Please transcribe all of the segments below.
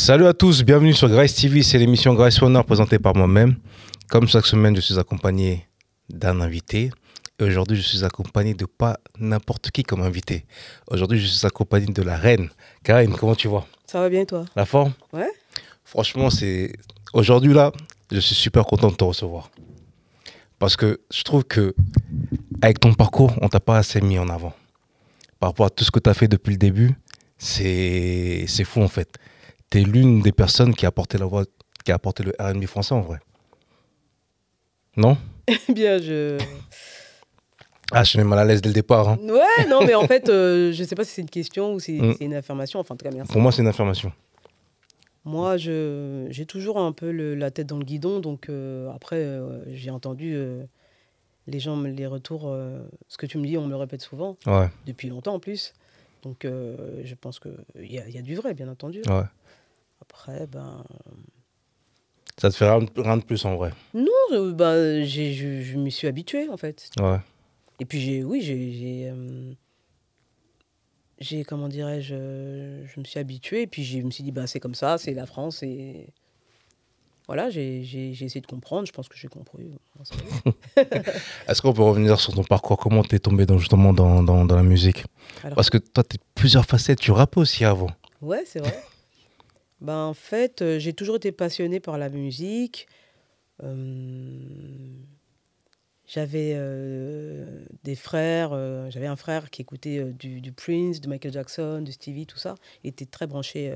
Salut à tous, bienvenue sur Grace TV, c'est l'émission Grace Honor présentée par moi-même. Comme chaque semaine, je suis accompagné d'un invité. Et aujourd'hui, je suis accompagné de pas n'importe qui comme invité. Aujourd'hui, je suis accompagné de la reine. Karine, comment tu vas? Ça va bien toi? La forme? Ouais. Franchement, c'est aujourd'hui là, je suis super content de te recevoir. Parce que je trouve que avec ton parcours, on t'a pas assez mis en avant. Par rapport à tout ce que tu as fait depuis le début, c'est c'est fou en fait. Tu es l'une des personnes qui a apporté la voix qui a apporté le R&B français en vrai. Non? Bien, je. Ah, je suis mal à l'aise dès le départ. hein. Ouais, non, mais en fait, euh, je sais pas si c'est une question ou si Mm. c'est une affirmation. Enfin, en tout cas, merci. Pour moi, c'est une affirmation. Moi, je j'ai toujours un peu le- la tête dans le guidon, donc euh, après, euh, j'ai entendu euh, les gens, me- les retours, ce que tu me dis, on me le répète souvent, Ouais, depuis longtemps en plus. Donc, je pense qu'il y, a- il y a du vrai, bien entendu. ouais. Après, ben. Ça te fait rien, rien de plus en vrai. Non, je, ben, j'ai- je, je m'y suis habitué, en fait. Ouais. Et puis j'ai, oui, j'ai, j'ai, euh, j'ai, comment dirais-je, euh, je me suis habitué. Et puis je me suis dit, bah c'est comme ça, c'est la France. Et voilà, j'ai, j'ai, j'ai essayé de comprendre. Je pense que j'ai compris. Est-ce qu'on peut revenir sur ton parcours? Comment t'es tombé dans, justement dans, dans, dans la musique? Alors, Parce que toi, tu plusieurs facettes. Tu rappes aussi avant. Ouais, c'est vrai. Ben, en fait, euh, j'ai toujours été passionnée par la musique. Euh, j'avais euh, des frères, j'avais un frère qui écoutait du, du Prince, de Michael Jackson, de Stevie, tout ça. Il était très branché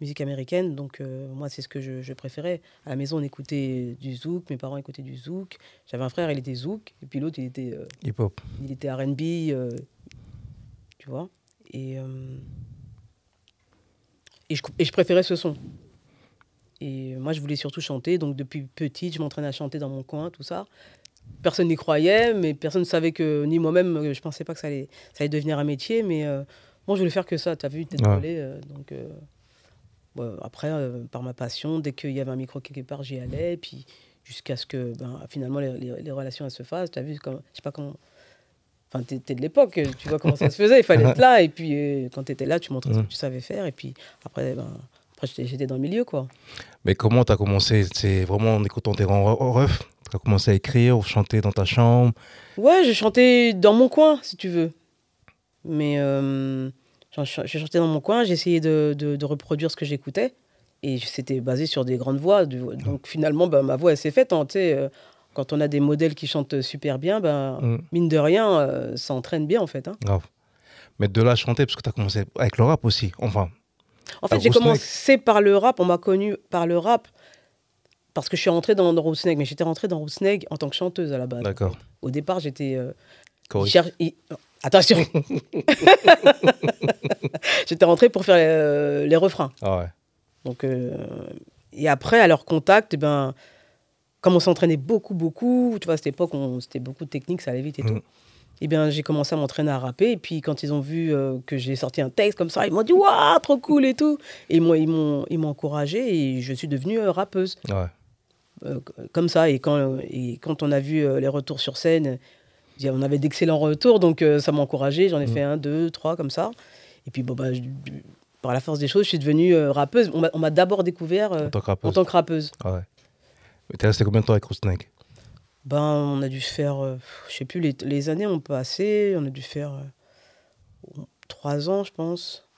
musique américaine, donc moi c'est ce que je, je préférais. À la maison on écoutait du zouk, mes parents écoutaient du zouk. J'avais un frère, il était zouk, et puis l'autre il était Hip-hop. il était R&B, tu vois. Et, et, je, et je préférais ce son. Et moi, je voulais surtout chanter. Donc, depuis petite, je m'entraînais à chanter dans mon coin, tout ça. Personne n'y croyait, mais personne ne savait que, ni moi-même, euh, je pensais pas que ça allait, ça allait devenir un métier. Mais euh, moi, je voulais faire que ça. Tu as vu, tête Ouais. euh, donc, euh, après, euh, par ma passion, dès qu'il y avait un micro quelque part, j'y allais. Puis, jusqu'à ce que, ben, finalement, les, les- les relations elles se fassent. Tu as vu, comme, je sais pas comment. Enfin, tu étais de l'époque, tu vois comment ça se faisait. Il fallait être là. Et puis, euh, quand tu étais là, tu montrais ce que Mhm. tu savais faire. Et puis, après, ben, après j'étais- dans le milieu, quoi. Mais comment t'as commencé? C'est vraiment en écoutant tes grands refs? T'as commencé à écrire ou chanter dans ta chambre? Ouais, je chantais dans mon coin, si tu veux. Mais euh, je chantais dans mon coin, j'essayais de, de- de reproduire ce que j'écoutais. Et c'était basé sur des grandes voix. du- Donc finalement, ben, ma voix, elle s'est faite. hein, euh, quand on a des modèles qui chantent super bien, ben, Mm. mine de rien, euh, ça entraîne bien, en fait. hein. Grave. Mais de là à chanter, parce que t'as commencé avec le rap aussi. Enfin, En fait, j'ai commencé par le rap. On m'a connu par le rap parce que je suis rentrée dans, dans. Mais j'étais rentrée dans Rousseneg en tant que chanteuse à la base. d'accord. Au départ, j'étais... euh, cher- il- Attention J'étais rentrée pour faire euh, les refrains. Ah ouais. Donc, euh, et après, à leur contact, eh ben, comme on s'entraînait beaucoup, beaucoup, tu vois, à cette époque, c'était beaucoup de technique, ça allait vite et Mm. tout. Et bien, j'ai commencé à m'entraîner à rapper. Et puis, quand ils ont vu euh, que j'ai sorti un texte comme ça, ils m'ont dit Waouh, trop cool et tout. Et moi, ils m'ont encouragé et je suis devenue euh, rappeuse Ouais. euh, comme ça. Et quand, et quand on a vu les retours sur scène, on avait d'excellents retours, donc ça m'a encouragé. J'en ai Mm. fait un, deux, trois, comme ça. Et puis, bon, bah, je- par la force des choses, je suis devenue rappeuse. On m'a- d'abord découvert En tant que en rappeuse. tant que rappeuse. Ouais. T'es resté combien de temps avec Rousseneg Ben, on a dû faire, euh, je sais plus, les, les années ont passé. On a dû faire euh, trois ans, je pense,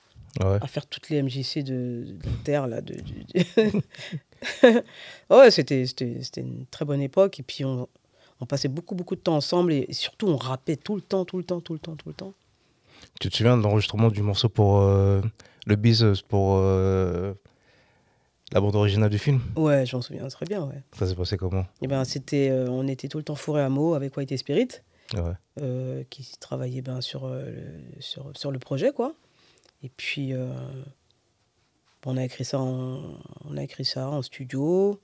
ouais. à faire toutes les MJC de, de Terre, là. De, ouais, c'était c'était- c'était une très bonne époque. Et puis, on, on passait beaucoup, beaucoup de temps ensemble. Et surtout, on rappait tout le temps, tout le temps, tout le temps, tout le temps. Tu te souviens de l'enregistrement du morceau pour euh, le biz pour euh, la bande originale du film Ouais, je m'en souviens très bien, ouais. Ça s'est passé comment Et ben, c'était, euh, on était tout le temps fourré à mots avec White Spirit. Ouais. euh, qui travaillait ben, sur, euh, le, sur, sur le projet, quoi. Et puis, on, a écrit ça en, on a écrit ça en studio.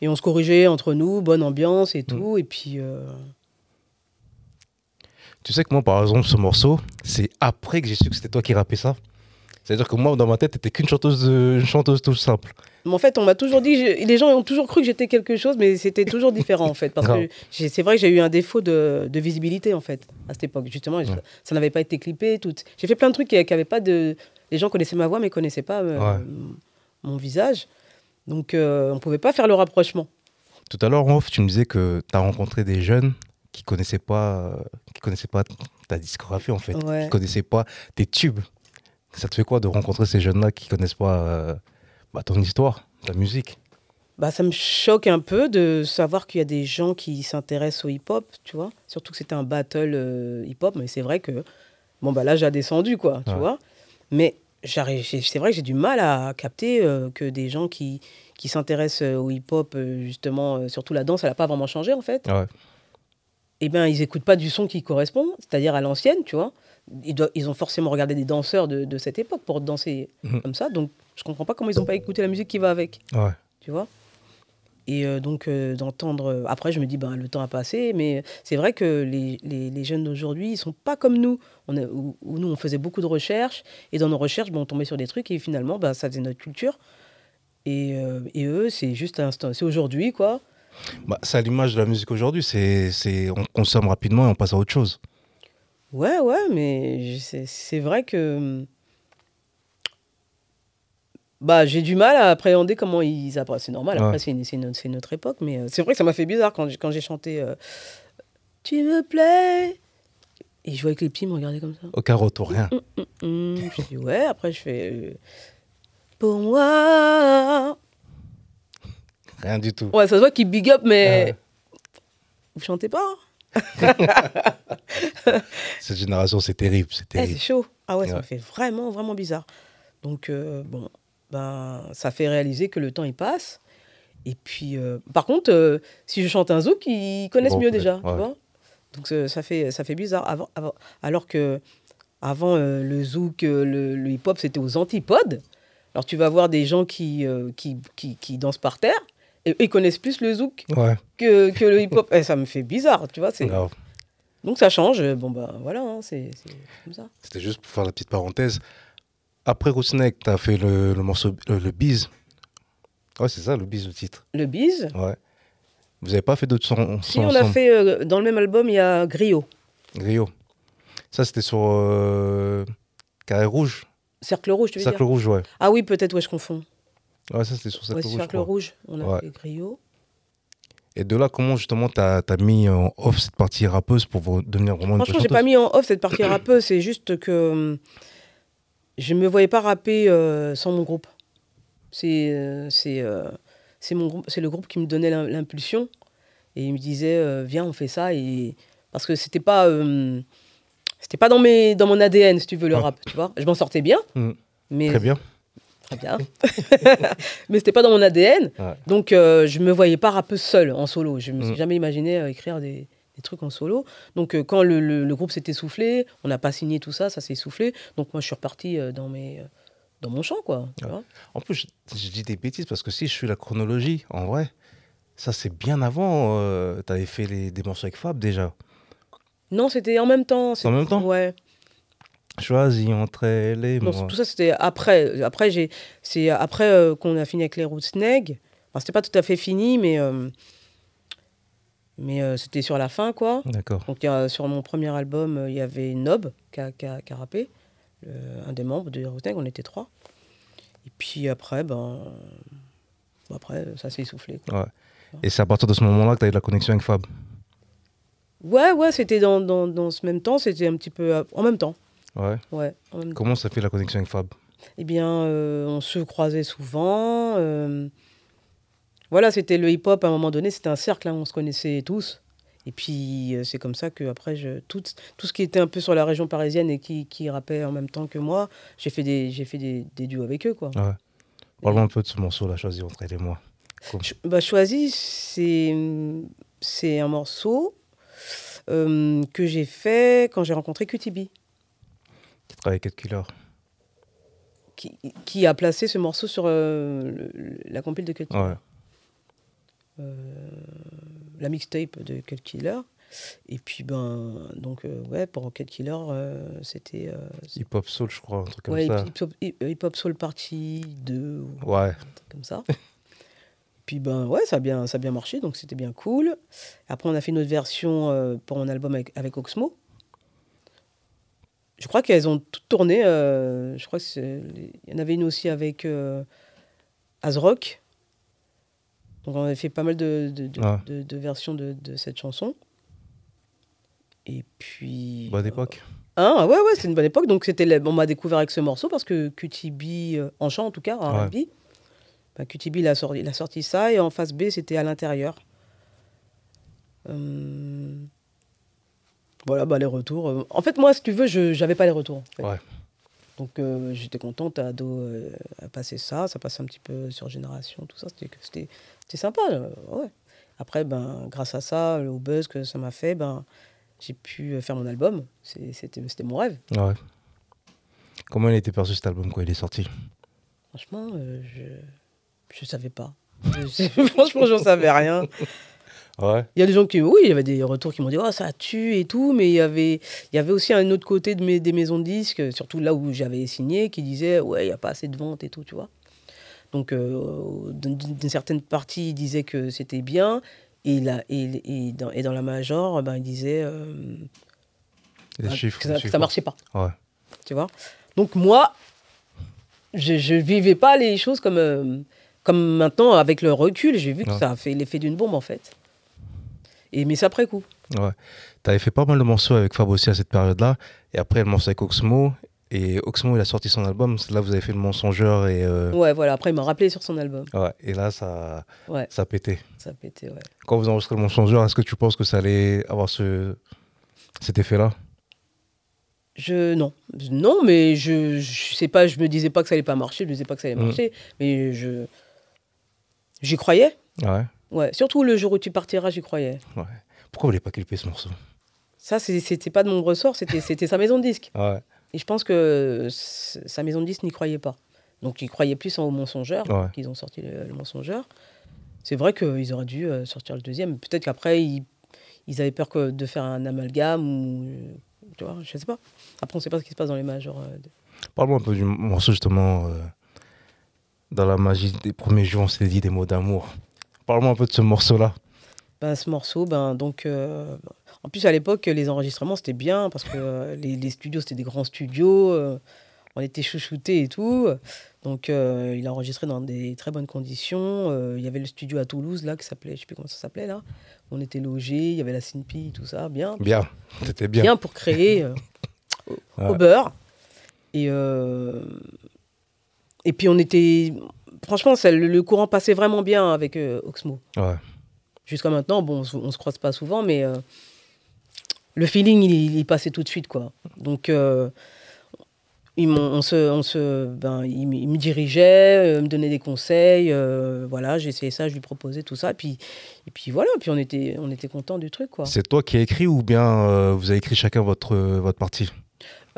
Et on se corrigeait entre nous, bonne ambiance et tout. Et puis, Tu sais que moi, par exemple, ce morceau, c'est après que j'ai su que c'était toi qui rappais ça. C'est-à-dire que moi, dans ma tête, t'étais qu'une chanteuse, de- une chanteuse tout simple. mais en fait, on m'a toujours dit, je- les gens ont toujours cru que j'étais quelque chose, mais c'était toujours différent, en fait. Parce que c'est vrai que j'ai eu un défaut de, de visibilité, en fait, à cette époque. Justement, je- ça n'avait pas été clippé. Tout. J'ai fait plein de trucs qui n'avaient pas de. Les gens connaissaient ma voix, mais connaissaient pas euh, Ouais. mon visage. Donc, euh, on ne pouvait pas faire le rapprochement. Tout à l'heure, en off, tu me disais que tu as rencontré des jeunes qui connaissaient pas, euh, qui connaissaient pas ta discographie, en fait, Ouais. qui connaissaient pas tes tubes. Ça te fait quoi de rencontrer ces jeunes-là qui connaissent pas euh, bah, ton histoire, ta musique? Bah, ça me choque un peu de savoir qu'il y a des gens qui s'intéressent au hip-hop, tu vois. Surtout que c'était un battle euh, hip-hop, mais c'est vrai que, bon, bah là, j'ai descendu, quoi, tu vois. Mais j'arrive- c'est vrai que j'ai du mal à capter euh, que des gens qui, qui s'intéressent au hip-hop, justement, surtout la danse, elle n'a pas vraiment changé, en fait. Ouais. Eh bien, ils n'écoutent pas du son qui correspond, c'est-à-dire à l'ancienne, tu vois. Ils, doivent- ils ont forcément regardé des danseurs de, de cette époque pour danser Mhm. comme ça. Donc, je comprends pas comment ils n'ont pas écouté la musique qui va avec Ouais. tu vois? Et euh, donc, euh, d'entendre. euh, Après, je me dis, ben, le temps a passé, mais c'est vrai que les, les- les jeunes d'aujourd'hui, ils sont pas comme nous. On a- où, où nous, on faisait beaucoup de recherches, et dans nos recherches, ben, on tombait sur des trucs, et finalement, ben, ça faisait notre culture. Et, euh, et eux, c'est juste un instant. C'est aujourd'hui, quoi. Bah, c'est à l'image de la musique aujourd'hui. C'est, c'est, on consomme rapidement et on passe à autre chose. Ouais, ouais, mais c'est vrai que. hum, Bah, j'ai du mal à appréhender comment ils apprennent. C'est normal, Ouais. après, c'est notre, notre époque, mais euh, c'est vrai que ça m'a fait bizarre quand j'ai quand j'ai chanté euh, Tu me plais? Et je voyais que les petits me regardaient comme ça. Aucun retour, rien. Hum, je dis Ouais, après, je fais euh, Pour moi. Rien du tout. Ouais, ça se voit qu'ils big up, mais Ouais. vous chantez pas Cette génération, c'est terrible. C'est Eh, terrible. c'est chaud. Ah ouais, ça me fait vraiment, vraiment bizarre. Donc, euh, bon, ben, ça fait réaliser que le temps, il passe. Et puis, euh, par contre, euh, si je chante un zouk, ils connaissent Bon, mieux ouais, déjà, tu vois. Donc, ça, fait, ça fait bizarre. Avant, avant- alors que avant, le zouk, le, le hip-hop, c'était aux antipodes. Alors, tu vas voir des gens qui, qui, qui, qui dansent par terre ils connaissent plus le zouk Ouais, que, que le hip-hop. Eh, ça me fait bizarre, tu vois. c'est-. Donc, ça change. Bon, ben voilà, hein, c'est comme ça. C'était juste pour faire la petite parenthèse. Après Roussneck, tu as fait le, le morceau, le, le bise. Ouais, c'est ça, le bise, le titre. Le bise. Ouais. Vous avez pas fait d'autres sons, Si, on a fait euh, dans le même album, il y a Griot, Griot. Ça, c'était sur euh, Carré Rouge. Cercle Rouge, tu veux Cercle dire Rouge, ouais. Ah oui, peut-être, ouais, je confonds. Ouais, ça, c'était sur Cercle Ouais, Rouge. crois. Rouge, on a Ouais. fait Griot. Et de là, comment justement tu as, mis en off cette partie rappeuse pour devenir vraiment Franchement, j'ai pas mis en off cette partie rappeuse, c'est juste que hum, je me voyais pas rapper euh, sans mon groupe. C'est euh, c'est euh, le groupe qui me donnait l'im- l'impulsion et il me disait euh, viens on fait ça et parce que c'était pas euh, c'était pas dans mes dans mon ADN si tu veux le Ouais. rap, tu vois. Je m'en sortais bien, mais Très bien. Très bien. Mais c'était pas dans mon ADN. Ouais. Donc, euh, je me voyais pas rappeuse seule en solo. Je me suis Mm. jamais imaginé euh, écrire des, des trucs en solo. Donc, euh, quand le, le- le groupe s'est essoufflé, on n'a pas signé tout ça, ça s'est essoufflé. Donc, moi, je suis reparti euh, dans, mes, dans mon champ, quoi. tu Ouais. vois. En plus, je, je dis des bêtises parce que si je suis la chronologie, en vrai, ça c'est bien avant. tu avais fait les, des morceaux avec Fab déjà. Non, c'était en même temps. En même temps Ouais. Choisis entre elle et Non, moi. tout ça, c'était après. Après, j'ai, c'est après euh, qu'on a fini avec les Roots Neg. Enfin, c'était pas tout à fait fini, mais, euh, mais euh, c'était sur la fin, quoi. D'accord. Donc, sur mon premier album, il y avait Nob qui a, qui a- qui a rappé, un des membres de Rootsneg, on était trois. Et puis après, ben, bon, après, ça s'est essoufflé. quoi. Ouais. Et c'est à partir de ce moment-là que tu as eu la connexion avec Fab? Ouais, ouais, c'était dans, dans, dans ce même temps, c'était un petit peu en même temps. Ouais. Comment ça fait la connexion avec Fab? Eh bien, euh, on se croisait souvent. euh, voilà, c'était le hip-hop à un moment donné, c'était un cercle, hein, on se connaissait tous. Et puis, euh, c'est comme ça que après, je, tout, tout ce qui était un peu sur la région parisienne et qui, qui rappait en même temps que moi, j'ai fait des, j'ai fait des, des duos avec eux, quoi. Ouais. Parle-moi un peu de ce morceau-là, choisi entre elle et moi. Ch- Bah, Choisi, c'est, c'est un morceau que j'ai fait quand j'ai rencontré QTB, Qui travaille avec Ed Killer? qui, qui a placé ce morceau sur euh, le- la compile de QTB. Ouais. la mixtape de Cut Killer. Et puis, ben, donc, euh, ouais, pour Cut Killer, euh, c'était euh, Hip Hop Soul, je crois, un truc comme ouais, ça. Hip Hop, Hip- Hip Hop Soul Party 2, ou Ouais. un truc comme ça. puis, ben, ouais, ça a bien, ça a bien marché, donc c'était bien cool. Après, on a fait une autre version euh, pour mon album avec, avec Oxmo. Je crois qu'elles ont toutes tourné. euh, je crois qu'il y en avait une aussi avec, euh, Rock. Donc on avait fait pas mal de, de, de- Ouais. de- de versions de, cette chanson. Et puis. Bonne euh, époque. Hein, ouais, ouais, c'est une bonne époque. Donc c'était, on m'a découvert avec ce morceau parce que QTB, euh, en chant en tout cas, en Ouais. Bah, QTB il a, sorti, il a sorti ça et en face B c'était à l'intérieur. Euh, Voilà, bah, les retours. euh, En fait, moi, si tu veux, je n'avais pas les retours. en fait. Ouais. Donc euh, j'étais contente à Ado euh, à passer ça, ça passe un petit peu sur génération, tout ça, c'était sympa. euh, ouais. Après, ben, grâce à ça, au buzz que ça m'a fait, ben, j'ai pu faire mon album. C'était mon rêve. Ouais. Comment il a été perçu cet album quand il est sorti? Franchement, je je savais pas. Je franchement, j'en savais rien. Ouais. Il y a des gens qui, oui, il y avait des retours qui m'ont dit, oh, ça tue et tout, mais il y avait, il y avait aussi un autre côté de mes, des maisons de disques, surtout là où j'avais signé, qui disaient, ouais, il n'y a pas assez de ventes et tout, tu vois. Donc, euh, d'une certaine partie, ils disaient que c'était bien, et, là, et, et, dans, et dans la major, ben, ils disaient euh, Les ben, chiffres. que les ça, que chiffres. ça marchait pas, Ouais. tu vois. Donc, moi, je ne vivais pas les choses comme, euh, comme maintenant, avec le recul, j'ai vu que ça a fait l'effet d'une bombe, en fait. Et, mais c'est après coup. Ouais. T'avais fait pas mal de morceaux avec Fab aussi à cette période-là. Et après, le morceau avec Oxmo. Et Oxmo, il a sorti son album. Là, vous avez fait le mensongeur. Et, euh, Ouais, voilà. Après, il m'a rappelé sur son album. ouais. et là, ça, Ouais, ça pétait. ça pétait, ouais. Quand vous enregistrez le mensongeur, est-ce que tu penses que ça allait avoir ce, cet effet-là? Je, non. Non, mais je, je sais pas, je me disais pas que ça allait pas marcher, je me disais pas que ça allait Mhm. marcher, mais je. J'y croyais. Ouais. Ouais. Surtout le jour où tu partiras, j'y croyais. ouais. Pourquoi vous voulez pas clipper ce morceau Ça, c'était pas de mon ressort, c'était sa maison de disque. Ouais. Et je pense que sa maison de disque n'y croyait pas. Donc, ils croyaient plus en au mensongeur, Ouais. qu'ils ont sorti le, le mensongeur. C'est vrai qu'ils auraient dû euh, sortir le deuxième. Peut-être qu'après, ils, ils avaient peur que de faire un amalgame ou. Tu vois, je sais pas. Après, on sait pas ce qui se passe dans les majors. euh, de- Parle-moi un peu du morceau, justement. euh, dans la magie des premiers jours, on s'est dit des mots d'amour. Parle-moi un peu de ce morceau-là. Ben, ce morceau, ben, donc, euh, en plus à l'époque, les enregistrements c'était bien parce que euh, les, les studios c'était des grands studios, euh, on était chouchoutés et tout. Donc il a enregistré dans des très bonnes conditions. Il y avait le studio à Toulouse là qui s'appelait, je sais plus comment ça s'appelait là. On était logés, il y avait la Sinpi, tout ça, bien, Bien. C'était bien. bien pour créer au, beurre. Et et puis on était, franchement, ça, le, le courant passait vraiment bien avec euh, Oxmo. Ouais. Jusqu'à maintenant, bon, on on se croise pas souvent, mais euh, le feeling, il, passé tout de suite, quoi. Donc, euh, ils on se, on se, ben, il, me- il me dirigeait, me donnait des conseils, voilà, j'ai essayé ça, je lui proposais tout ça, et puis, et puis voilà, puis on était, on était content du truc, quoi. C'est toi qui as écrit ou bien vous avez écrit chacun votre, votre partie?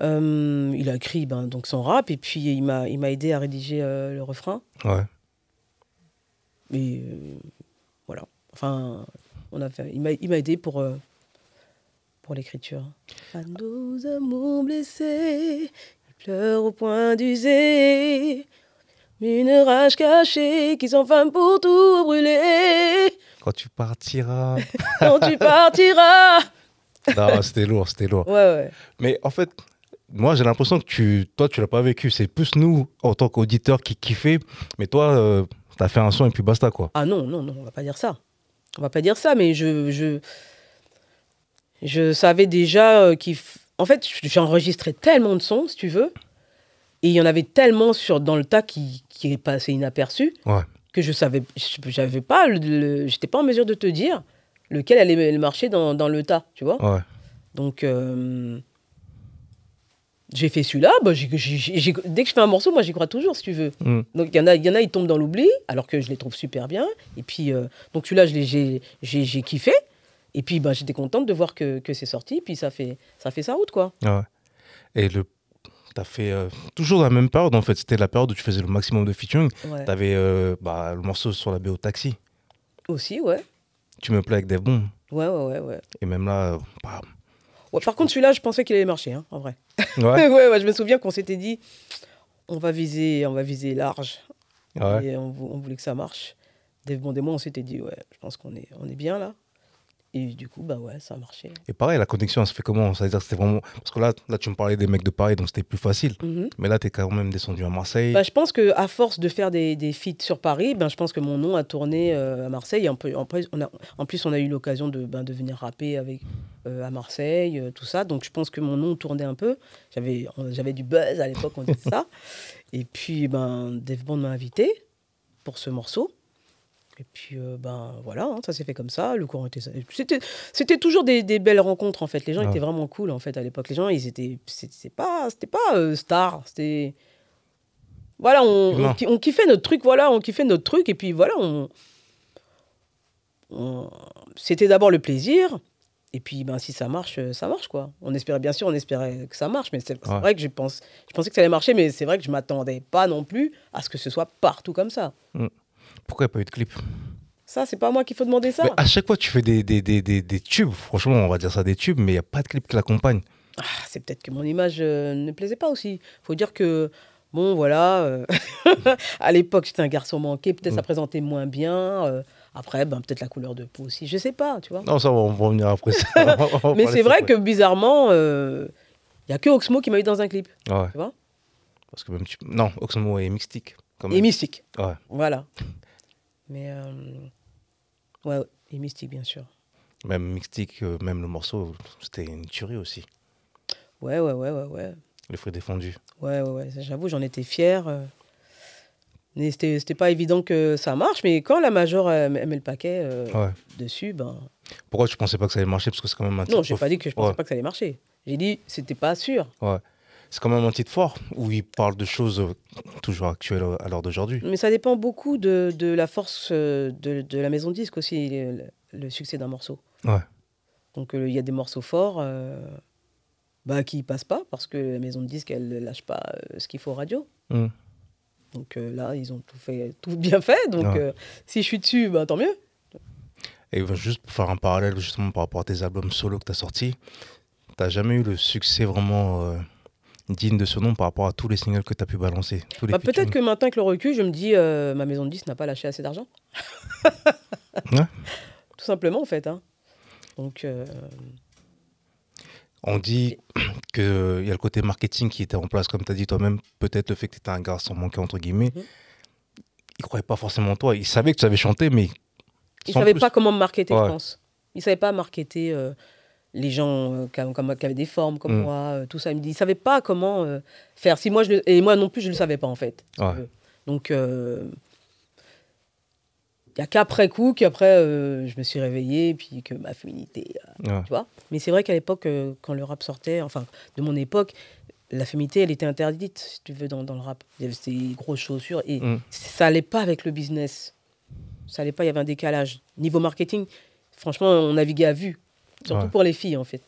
Euh, il a écrit ben, donc son rap, et puis il m'a, il m'a aidé à rédiger euh, le refrain, Ouais. et euh, voilà. Enfin, on a fait, il m'a, il m'a aidé pour, euh, pour l'écriture. À nos amours blessés, ils pleurent au point d'user. Une rage cachée qui s'enflamme pour tout brûler. Quand tu partiras. Quand tu partiras. non, c'était lourd, c'était lourd. Ouais, ouais. Mais en fait, moi j'ai l'impression que tu, toi tu l'as pas vécu. C'est plus nous, en tant qu'auditeurs, qui kiffaient. Mais toi, euh, t'as fait un son et puis basta quoi. Ah non, non, non, on va pas dire ça. On va pas dire ça, mais je, je, je savais déjà euh, qu'il. f- En fait, j'ai enregistré tellement de sons, si tu veux, et il y en avait tellement sur, dans le tas qui, qui est passé inaperçu Ouais. que je savais, j'avais pas, j'étais pas en mesure de te dire lequel allait marcher dans, dans le tas, tu vois. Ouais. Donc, euh, j'ai fait celui-là. Bah, dès que je fais un morceau, moi, j'y crois toujours, si tu veux. Mm. Donc, il y, en a, y en a, ils tombent dans l'oubli, alors que je les trouve super bien. Et puis, euh, donc, celui-là, j'ai kiffé. Et puis, bah, j'étais contente de voir que, que c'est sorti. Puis, ça fait, ça fait sa route, quoi. Ouais. Et le. T'as fait euh, toujours la même période en fait. C'était la période où tu faisais le maximum de featuring. Ouais. T'avais euh, bah, le morceau sur la BO Taxi. Aussi, ouais. Tu me plais avec des bons. Ouais, ouais, ouais. ouais. Et même là, bah, Ouais, par contre, celui-là, je pensais qu'il allait marcher, hein, en vrai. Ouais. ouais, ouais, je me souviens qu'on s'était dit, on va viser, on va viser large. ouais. Et on, vou- on voulait que ça marche. Des mois, on s'était dit, ouais, je pense qu'on est, on est bien là. Et du coup, bah ouais, ça a marché. Et pareil, la connexion, elle se fait comment? C'est-à-dire c'était vraiment. Parce que là, là, tu me parlais des mecs de Paris, donc c'était plus facile. Mhm. Mais là, tu es quand même descendu à Marseille. Bah, je pense que à force de faire des, des feats sur Paris, ben, je pense que mon nom a tourné euh, à Marseille. Et en, on a, en plus, on a eu l'occasion de, ben, de venir rapper avec, euh, à Marseille, euh, tout ça. Donc, je pense que mon nom tournait un peu. J'avais du buzz à l'époque, on disait ça. Et puis, ben, Dave Bond m'a invité pour ce morceau. Et puis, euh, ben voilà, hein, ça s'est fait comme ça. Le courant était. C'était, c'était toujours des, des belles rencontres, en fait. Les gens Ouais. étaient vraiment cool, en fait, à l'époque. Les gens, ils étaient. C'était pas, c'était pas euh, star. C'était. Voilà, on, on, kiffait notre truc, voilà, on kiffait notre truc. Et puis voilà, on. on- C'était d'abord le plaisir. Et puis, ben, si ça marche, euh, ça marche, quoi. On espérait, bien sûr, on espérait que ça marche. Mais c'est Ouais. vrai que je, pense, je pensais que ça allait marcher, mais c'est vrai que je m'attendais pas non plus à ce que ce soit partout comme ça. Pourquoi il n'y a pas eu de clip Ça, c'est pas moi qu'il faut demander ça. Mais à chaque fois, tu fais des, des, des, des, tubes. Franchement, on va dire ça des tubes, mais il n'y a pas de clip qui l'accompagne. Ah, c'est peut-être que mon image euh, ne plaisait pas aussi. faut dire que, bon, voilà, euh, à l'époque, j'étais un garçon manqué, peut-être ça Mm. présentait moins bien. euh, après, ben, peut-être la couleur de peau aussi, je sais pas, tu vois. Non, ça, on va revenir après ça. Va- Mais c'est ça vrai que bizarrement, il n'y a que Oxmo qui m'a eu dans un clip, Ouais, tu vois. parce que même tu... Non, Oxmo et Mystique. Quand Et même. Mystique, Ouais. voilà. Mais, euh, ouais, et Mystique, bien sûr. Même Mystique, euh, même le morceau, c'était une tuerie aussi. Ouais, ouais, ouais, ouais, ouais. Le fruit défendu. Ouais, ouais, ouais, j'avoue, j'en étais fier. euh. Mais c'était pas évident que ça marche, mais quand la Major met met le paquet euh, Ouais. dessus, ben. Pourquoi tu pensais pas que ça allait marcher? Parce que c'est quand même un. Non, j'ai pas dit que je pensais Ouais. pas que ça allait marcher. J'ai dit c'était pas sûr. Ouais. C'est quand même un titre fort où il parle de choses toujours actuelles à l'heure d'aujourd'hui. Mais ça dépend beaucoup de, de la force euh, de, de la maison de disque aussi, le, le succès d'un morceau. Ouais. Donc euh, il y a des morceaux forts euh, bah, qui passent pas parce que la maison de disque elle lâche pas euh, ce qu'il faut aux radios. Mm. Donc là ils ont tout fait, tout bien fait. Donc Ouais. si je suis dessus, bah, tant mieux. Et ben, juste pour faire un parallèle justement par rapport à tes albums solo que tu as sortis, tu jamais eu le succès vraiment digne de ce nom par rapport à tous les singles que tu as pu balancer. Bah, Peut-être que maintenant avec le recul, je me dis euh, ma maison de disque n'a pas lâché assez d'argent. Ouais. Tout simplement en fait. hein. Donc euh, On dit qu'il y a le côté marketing qui était en place, comme tu as dit toi-même, peut-être le fait que tu étais un garçon manqué, entre guillemets. Mhm. Ils ne croyaient pas forcément en toi. Ils savaient que tu savais chanter, mais. Ils ne savaient plus. pas comment me marketer, Ouais. je pense. Ils ne savaient pas marketer euh, les gens euh, qui, comme- qui avaient des formes comme Mm. moi, euh, tout ça. Ils ne savaient pas comment euh, faire. Si moi je le- Et moi non plus, je ne le savais pas, en fait. Ouais. Donc, il n'y a qu'après coup qu'après, je me suis réveillée, puis que ma féminité... Ouais. tu vois Mais c'est vrai qu'à l'époque, quand le rap sortait, enfin, de mon époque, la féminité, elle était interdite, si tu veux, dans, dans le rap. Il y avait ces grosses chaussures, et Mm. ça allait pas avec le business. Ça allait pas, il y avait un décalage. Niveau marketing, franchement, on naviguait à vue. Surtout Ouais. pour les filles, en fait.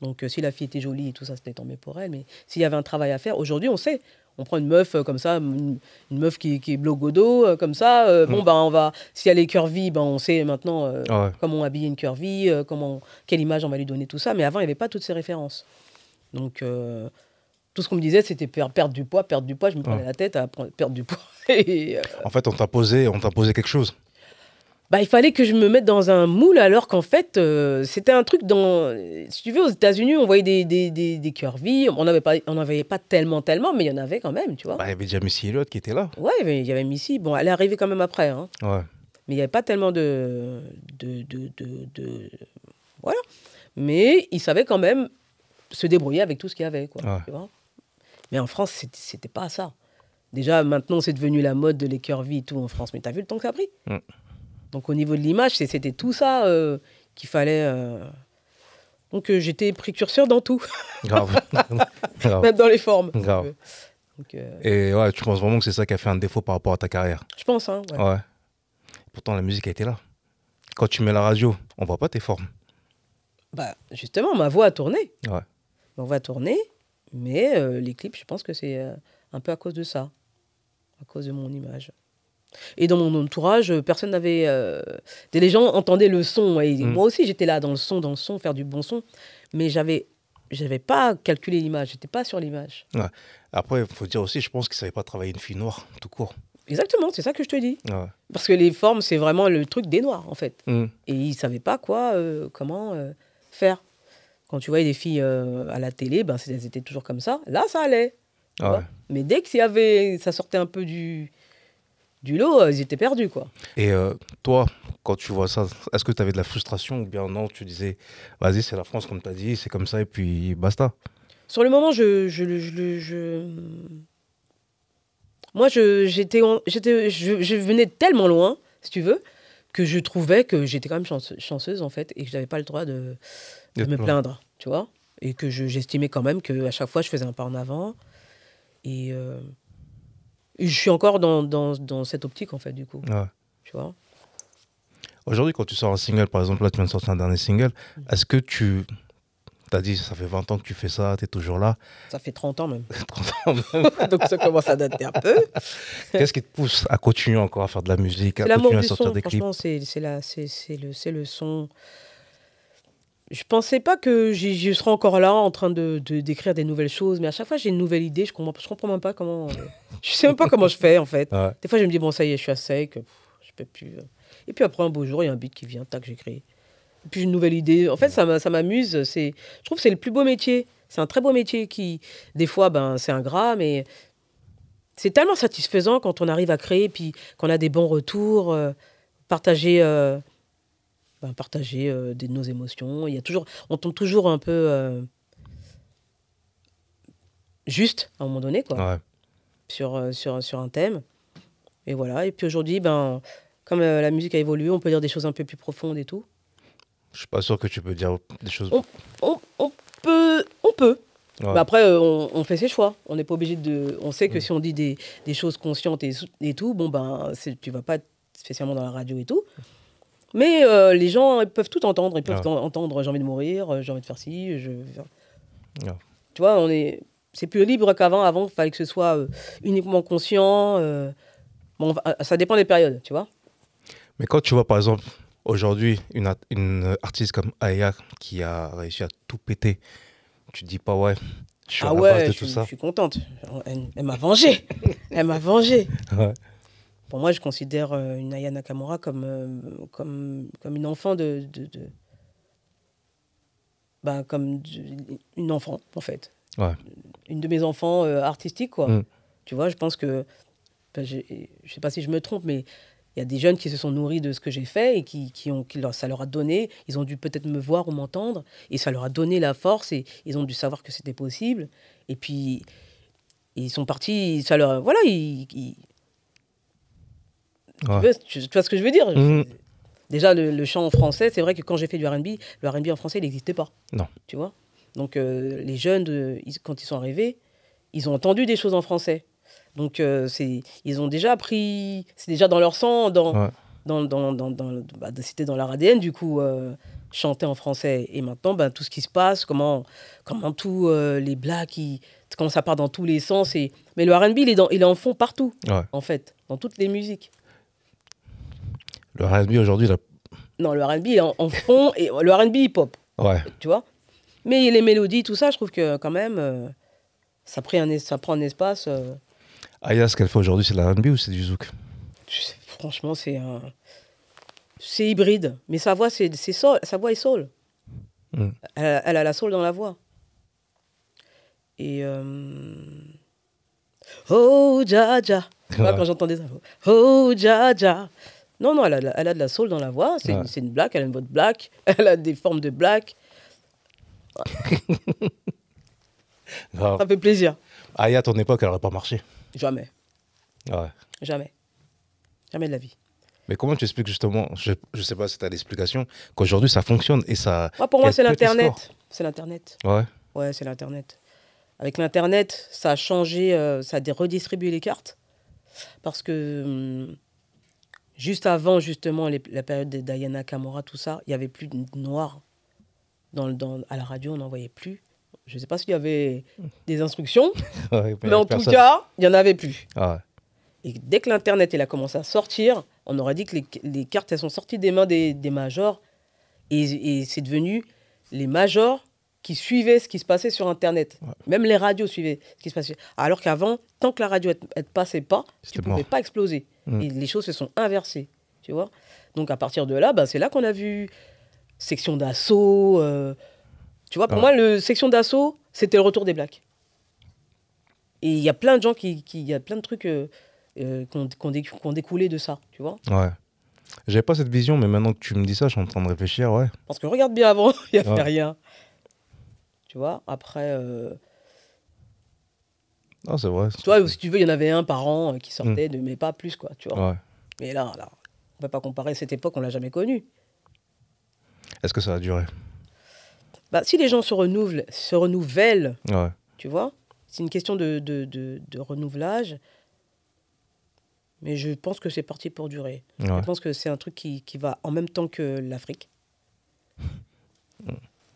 Donc, euh, si la fille était jolie et tout ça, c'était tant mieux pour elle. Mais s'il y avait un travail à faire, aujourd'hui, on sait. On prend une meuf euh, comme ça, une, une meuf qui, qui est blogodo, euh, comme ça. euh, Bon, ben, on va. Si elle est curvy, ben, on sait maintenant Ouais. comment habiller une curvy, comment, quelle image on va lui donner, tout ça. Mais avant, il n'y avait pas toutes ces références. Donc, tout ce qu'on me disait, c'était per- perdre du poids, perdre du poids. Je me prenais Ouais. la tête à perdre du poids. Et, En fait, on t'a posé, on t'a posé quelque chose. Bah, il fallait que je me mette dans un moule alors qu'en fait, euh, c'était un truc dans. Si tu veux, aux États-Unis, on voyait des, des, des, des curvy. On pas, on n'avait pas tellement, tellement, mais il y en avait quand même, tu vois. Bah, il y avait déjà Missy Elliott qui était là. Ouais, il y avait- il y avait Missy. Bon, elle est arrivée quand même après, hein. Ouais. mais il n'y avait pas tellement de, de, de, de, de- Voilà. Mais il savait quand même se débrouiller avec tout ce qu'il y avait, quoi. Ouais. tu vois. mais en France, c'était- c'était pas ça. Déjà, maintenant, c'est devenu la mode de les curvy et tout en France. Mais t'as vu le temps que ça a pris? Mm. Donc, au niveau de l'image, c'était tout ça euh, qu'il fallait. euh. Donc, euh, j'étais précurseur dans tout, Grave. Grave. même dans les formes. Grave. Donc, Et ouais, tu penses vraiment que c'est ça qui a fait un défaut par rapport à ta carrière? Je pense, hein, ouais. Ouais. Pourtant, la musique a été là. Quand tu mets la radio, on voit pas tes formes. Bah, justement, ma voix a tourné. Ouais. On va tourner, mais euh, les clips, je pense que c'est un peu à cause de ça, à cause de mon image. Et dans mon entourage, euh, personne n'avait. euh, Les gens entendaient le son. Et Mm. Moi aussi, j'étais là dans le son, dans le son, faire du bon son. Mais j'avais, j'avais pas calculé l'image. J'étais pas sur l'image. Après, il faut dire aussi, je pense qu'ils ne savaient pas travailler une fille noire, tout court. Exactement, c'est ça que je te dis. Ouais. Parce que les formes, c'est vraiment le truc des noirs, en fait. Mm. Et ils savaient pas quoi, euh, comment euh, faire. Quand tu voyais des filles euh, à la télé, ben, elles étaient toujours comme ça. Là, ça allait. Ouais. vois. Mais dès que s'il y avait, ça sortait un peu du, du lot, euh, ils étaient perdus, quoi. Et euh, toi, quand tu vois ça, est-ce que tu avais de la frustration ou bien non, tu disais, vas-y, c'est la France, comme tu as dit, c'est comme ça, et puis basta? Sur le moment, je, je, le- je, le- je- moi, je, j'étais, j'étais, je, venais tellement loin, si tu veux, que je trouvais que j'étais quand même chance- chanceuse, en fait, et que je n'avais pas le droit de, me plaindre, tu vois. Et que je- j'estimais quand même qu'à chaque fois, je faisais un pas en avant. Et, euh, et je suis encore dans, dans, dans cette optique, en fait, du coup, Ouais. tu vois? Aujourd'hui, quand tu sors un single, par exemple, là, tu viens de sortir un dernier single, est-ce que tu. T'as dit, ça fait 20 ans que tu fais ça, tu es toujours là? Ça fait 30 ans même. Donc ça commence à dater un peu. Qu'est-ce qui te pousse à continuer encore à faire de la musique, à continuer à sortir son, des clips? franchement, c'est le, c'est le son. Je pensais pas que je serais encore là en train de de- d'écrire des nouvelles choses, mais à chaque fois j'ai une nouvelle idée, je comprends, je comprends même pas comment. euh, je sais même pas comment je fais en fait. Ouais. Des fois je me dis bon ça y est, je suis à sec, pff, je peux plus. euh. Et puis après un beau jour il y a un beat qui vient, tac j'écris. Et puis j'ai une nouvelle idée. En fait ça m'a- ça m'amuse. C'est, je trouve que c'est le plus beau métier. C'est un très beau métier qui, des fois ben c'est ingrat, mais c'est tellement satisfaisant quand on arrive à créer, puis qu'on a des bons retours, euh, partager, ben, partager euh, des, nos émotions. Il y a toujours, on tombe toujours un peu euh, juste à un moment donné, quoi, Ouais. sur, euh, sur, sur un thème. Et voilà. Et puis aujourd'hui, ben, comme la musique a évolué, on peut dire des choses un peu plus profondes et tout. Je suis pas sûr que tu peux dire des choses. On, on, on peut, on peut. Ouais. Bah après, euh, on, on fait ses choix. On n'est pas obligé de. On sait que Mm. si on dit des, des choses conscientes et, et tout, bon ben, tu vas pas spécialement dans la radio et tout. Mais euh, les gens peuvent tout entendre. Ils peuvent en- entendre j'ai envie de mourir, euh, j'ai envie de faire ci. Je... Ouais. Tu vois, on est. C'est plus libre qu'avant. Avant, il fallait que ce soit euh, uniquement conscient. euh, Bon, ça dépend des périodes, tu vois. Mais quand tu vois, par exemple, aujourd'hui, une, art- une artiste comme Aya qui a réussi à tout péter, tu te dis pas, ouais, je suis ah à la ouais, base de je, tout suis- ça. je suis contente. Elle, m'a vengée. elle m'a vengée. Ouais. Pour moi, je considère euh, une Aya Nakamura comme, euh, comme, comme une enfant de. de, de- ben, comme une enfant, en fait. Ouais. Une de mes enfants euh, artistiques, quoi. Mm. Tu vois, je pense que. ben, je sais pas si je me trompe, mais il y a des jeunes qui se sont nourris de ce que j'ai fait et qui, qui ont, qui leur, ça leur a donné. Ils ont dû peut-être me voir ou m'entendre et ça leur a donné la force et ils ont dû savoir que c'était possible. Et puis, ils sont partis, ça leur. Voilà, ils- ils, Ouais. tu, vois, tu- tu vois ce que je veux dire? Mhm. Déjà, le, le chant en français, c'est vrai que quand j'ai fait du RB, le RB en français, il n'existait pas. Non. Tu vois? Donc, euh, les jeunes, de- ils- quand ils sont arrivés, ils ont entendu des choses en français. Donc, euh, c'est, ils ont déjà appris, c'est déjà dans leur sang, dans, Ouais. dans, dans, dans, dans- bah, c'était dans leur ADN, du coup, euh, chanter en français. Et maintenant, ben, tout ce qui se passe, comment, comment tous euh, les blagues, comment ça part dans tous les sens. Et... Mais le RB, il est, dans, il est en fond partout, Ouais. en fait, dans toutes les musiques. Le R&B aujourd'hui, là, Non, le R&B en, en fond et le R&B hip-hop, ouais. tu vois? Mais les mélodies, tout ça, je trouve que quand même, euh, ça, pris un, ça prend un espace. euh, Aya, ce qu'elle fait aujourd'hui, c'est de la R&B ou c'est du zouk? Franchement, c'est un, c'est hybride. Mais sa voix, c'est, c'est soul. Sa voix est soul. Mm. Elle, a- elle a la soul dans la voix. Et euh, oh Jaja. Ouais. quand j'entendais ça, oh Jaja. Non, non, elle a, de la- elle a de la soul dans la voix. C'est, Ouais. une, une black, elle a une voix de black. Elle a des formes de black. Ça fait plaisir. Aya, à ton époque, elle n'aurait pas marché. Jamais. Ouais. Jamais. Jamais de la vie. Mais comment tu expliques justement, je ne sais pas si tu as l'explication, qu'aujourd'hui ça fonctionne et ça. Pour moi, c'est l'Internet. C'est l'Internet. Ouais. Ouais, c'est l'Internet. Avec l'Internet, ça a changé, euh, ça a redistribué les cartes. Parce que hum, juste avant, justement, les- la période de Diana Kamura, tout ça, il n'y avait plus de noirs. Dans, dans, à la radio, on n'en voyait plus. Je ne sais pas s'il y avait des instructions, Ouais, mais en tout cas, il n'y en avait plus. Ah ouais. Et dès que l'Internet a commencé à sortir, on aurait dit que les, les cartes elles sont sorties des mains des, des majors. Et, et c'est devenu les majors qui suivaient ce qui se passait sur Internet. Ouais. Même les radios suivaient ce qui se passait. Alors qu'avant, tant que la radio ne passait pas, tu ne pouvais mort. pas exploser. Mm. Et les choses se sont inversées. Tu vois Donc à partir de là, bah, c'est là qu'on a vu section d'assaut. euh, tu vois, pour Ah. moi, le section d'assaut, c'était le retour des blacks. Et il y a plein de gens qui. qui- Il y a plein de trucs euh, euh, qui ont, dé- découlé de ça. Tu vois Ouais. J'avais pas cette vision, mais maintenant que tu me dis ça, je suis en train de réfléchir, ouais. Parce que regarde bien avant, il n'y avait Ouais. rien. Tu vois Après. Ah, c'est vrai. Tu vois, si tu veux, il y en avait un par an euh, qui sortait, de, mais pas plus, quoi, tu vois. Ouais. Mais là, là, on peut pas comparer cette époque, on l'a jamais connue. Est-ce que ça va durer Bah, si les gens se renouvellent, se renouvellent, Ouais. tu vois, c'est une question de, de, de, de renouvelage. Mais je pense que c'est parti pour durer. Ouais. Je pense que c'est un truc qui, qui va en même temps que l'Afrique.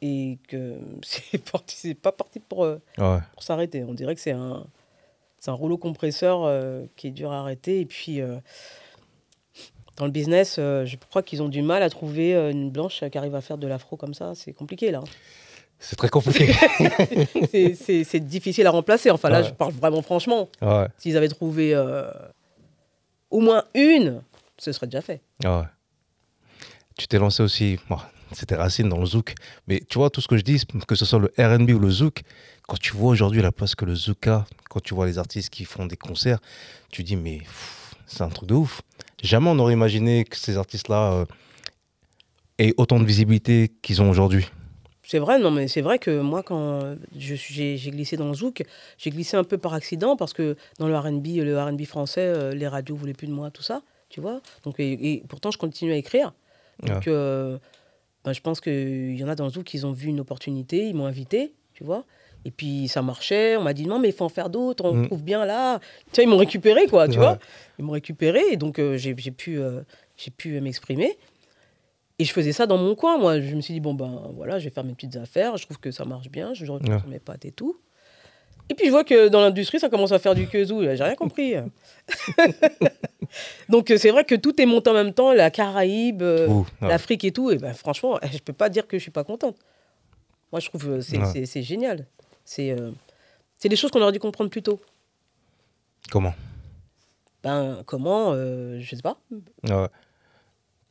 Et que c'est parti, pas parti pour, euh, Ouais. pour s'arrêter. On dirait que c'est un, c'est un rouleau compresseur euh, qui est dur à arrêter. Et puis, euh, dans le business, je crois qu'ils ont du mal à trouver une blanche qui arrive à faire de l'afro comme ça. C'est compliqué, là. C'est très compliqué. C'est- difficile à remplacer. Enfin, là, Ouais. je parle vraiment franchement. ouais. S'ils avaient trouvé au moins une, ce serait déjà fait. Ouais. Tu t'es lancé aussi, c'était racine dans le zouk, mais tu vois, tout ce que je dis, que ce soit le RB ou le zouk, quand tu vois aujourd'hui la place que le zouk a, quand tu vois les artistes qui font des concerts, tu dis, mais c'est un truc de ouf. Jamais on aurait imaginé que ces artistes-là euh, aient autant de visibilité qu'ils ont aujourd'hui. C'est vrai, non, mais c'est vrai que moi, quand je suis- j'ai glissé dans le zouk, j'ai glissé un peu par accident parce que dans le RB, le RB français, euh, les radios voulaient plus de moi, tout ça, tu vois. Donc, et, et pourtant, je continue à écrire. Donc, euh, ben, je pense qu'il y en a dans le zouk qui ont vu une opportunité, ils m'ont invité, tu vois. Et puis ça marchait, on m'a dit non, mais il faut en faire d'autres, on Mm. trouve bien là. Tu vois, ils m'ont récupéré, quoi, tu Ouais. vois. Ils m'ont récupéré et donc euh, j'ai j'ai pu, euh, j'ai pu m'exprimer. Et je faisais ça dans mon coin, moi. Je me suis dit, bon, ben voilà, je vais faire mes petites affaires. Je trouve que ça marche bien. Je retourne Ouais. mes pattes et tout. Et puis je vois que dans l'industrie, ça commence à faire du kazoo. J'ai rien compris. Donc euh, c'est vrai que tout est monté en même temps, la Caraïbe, euh, Ouh, ouais. l'Afrique et tout. Et ben franchement, je peux pas dire que je suis pas contente. Moi, je trouve que c'est Ouais. c'est- c'est génial. C'est euh, c'est des choses qu'on aurait dû comprendre plus tôt. Comment? Ben comment euh, Je sais pas. Ouais.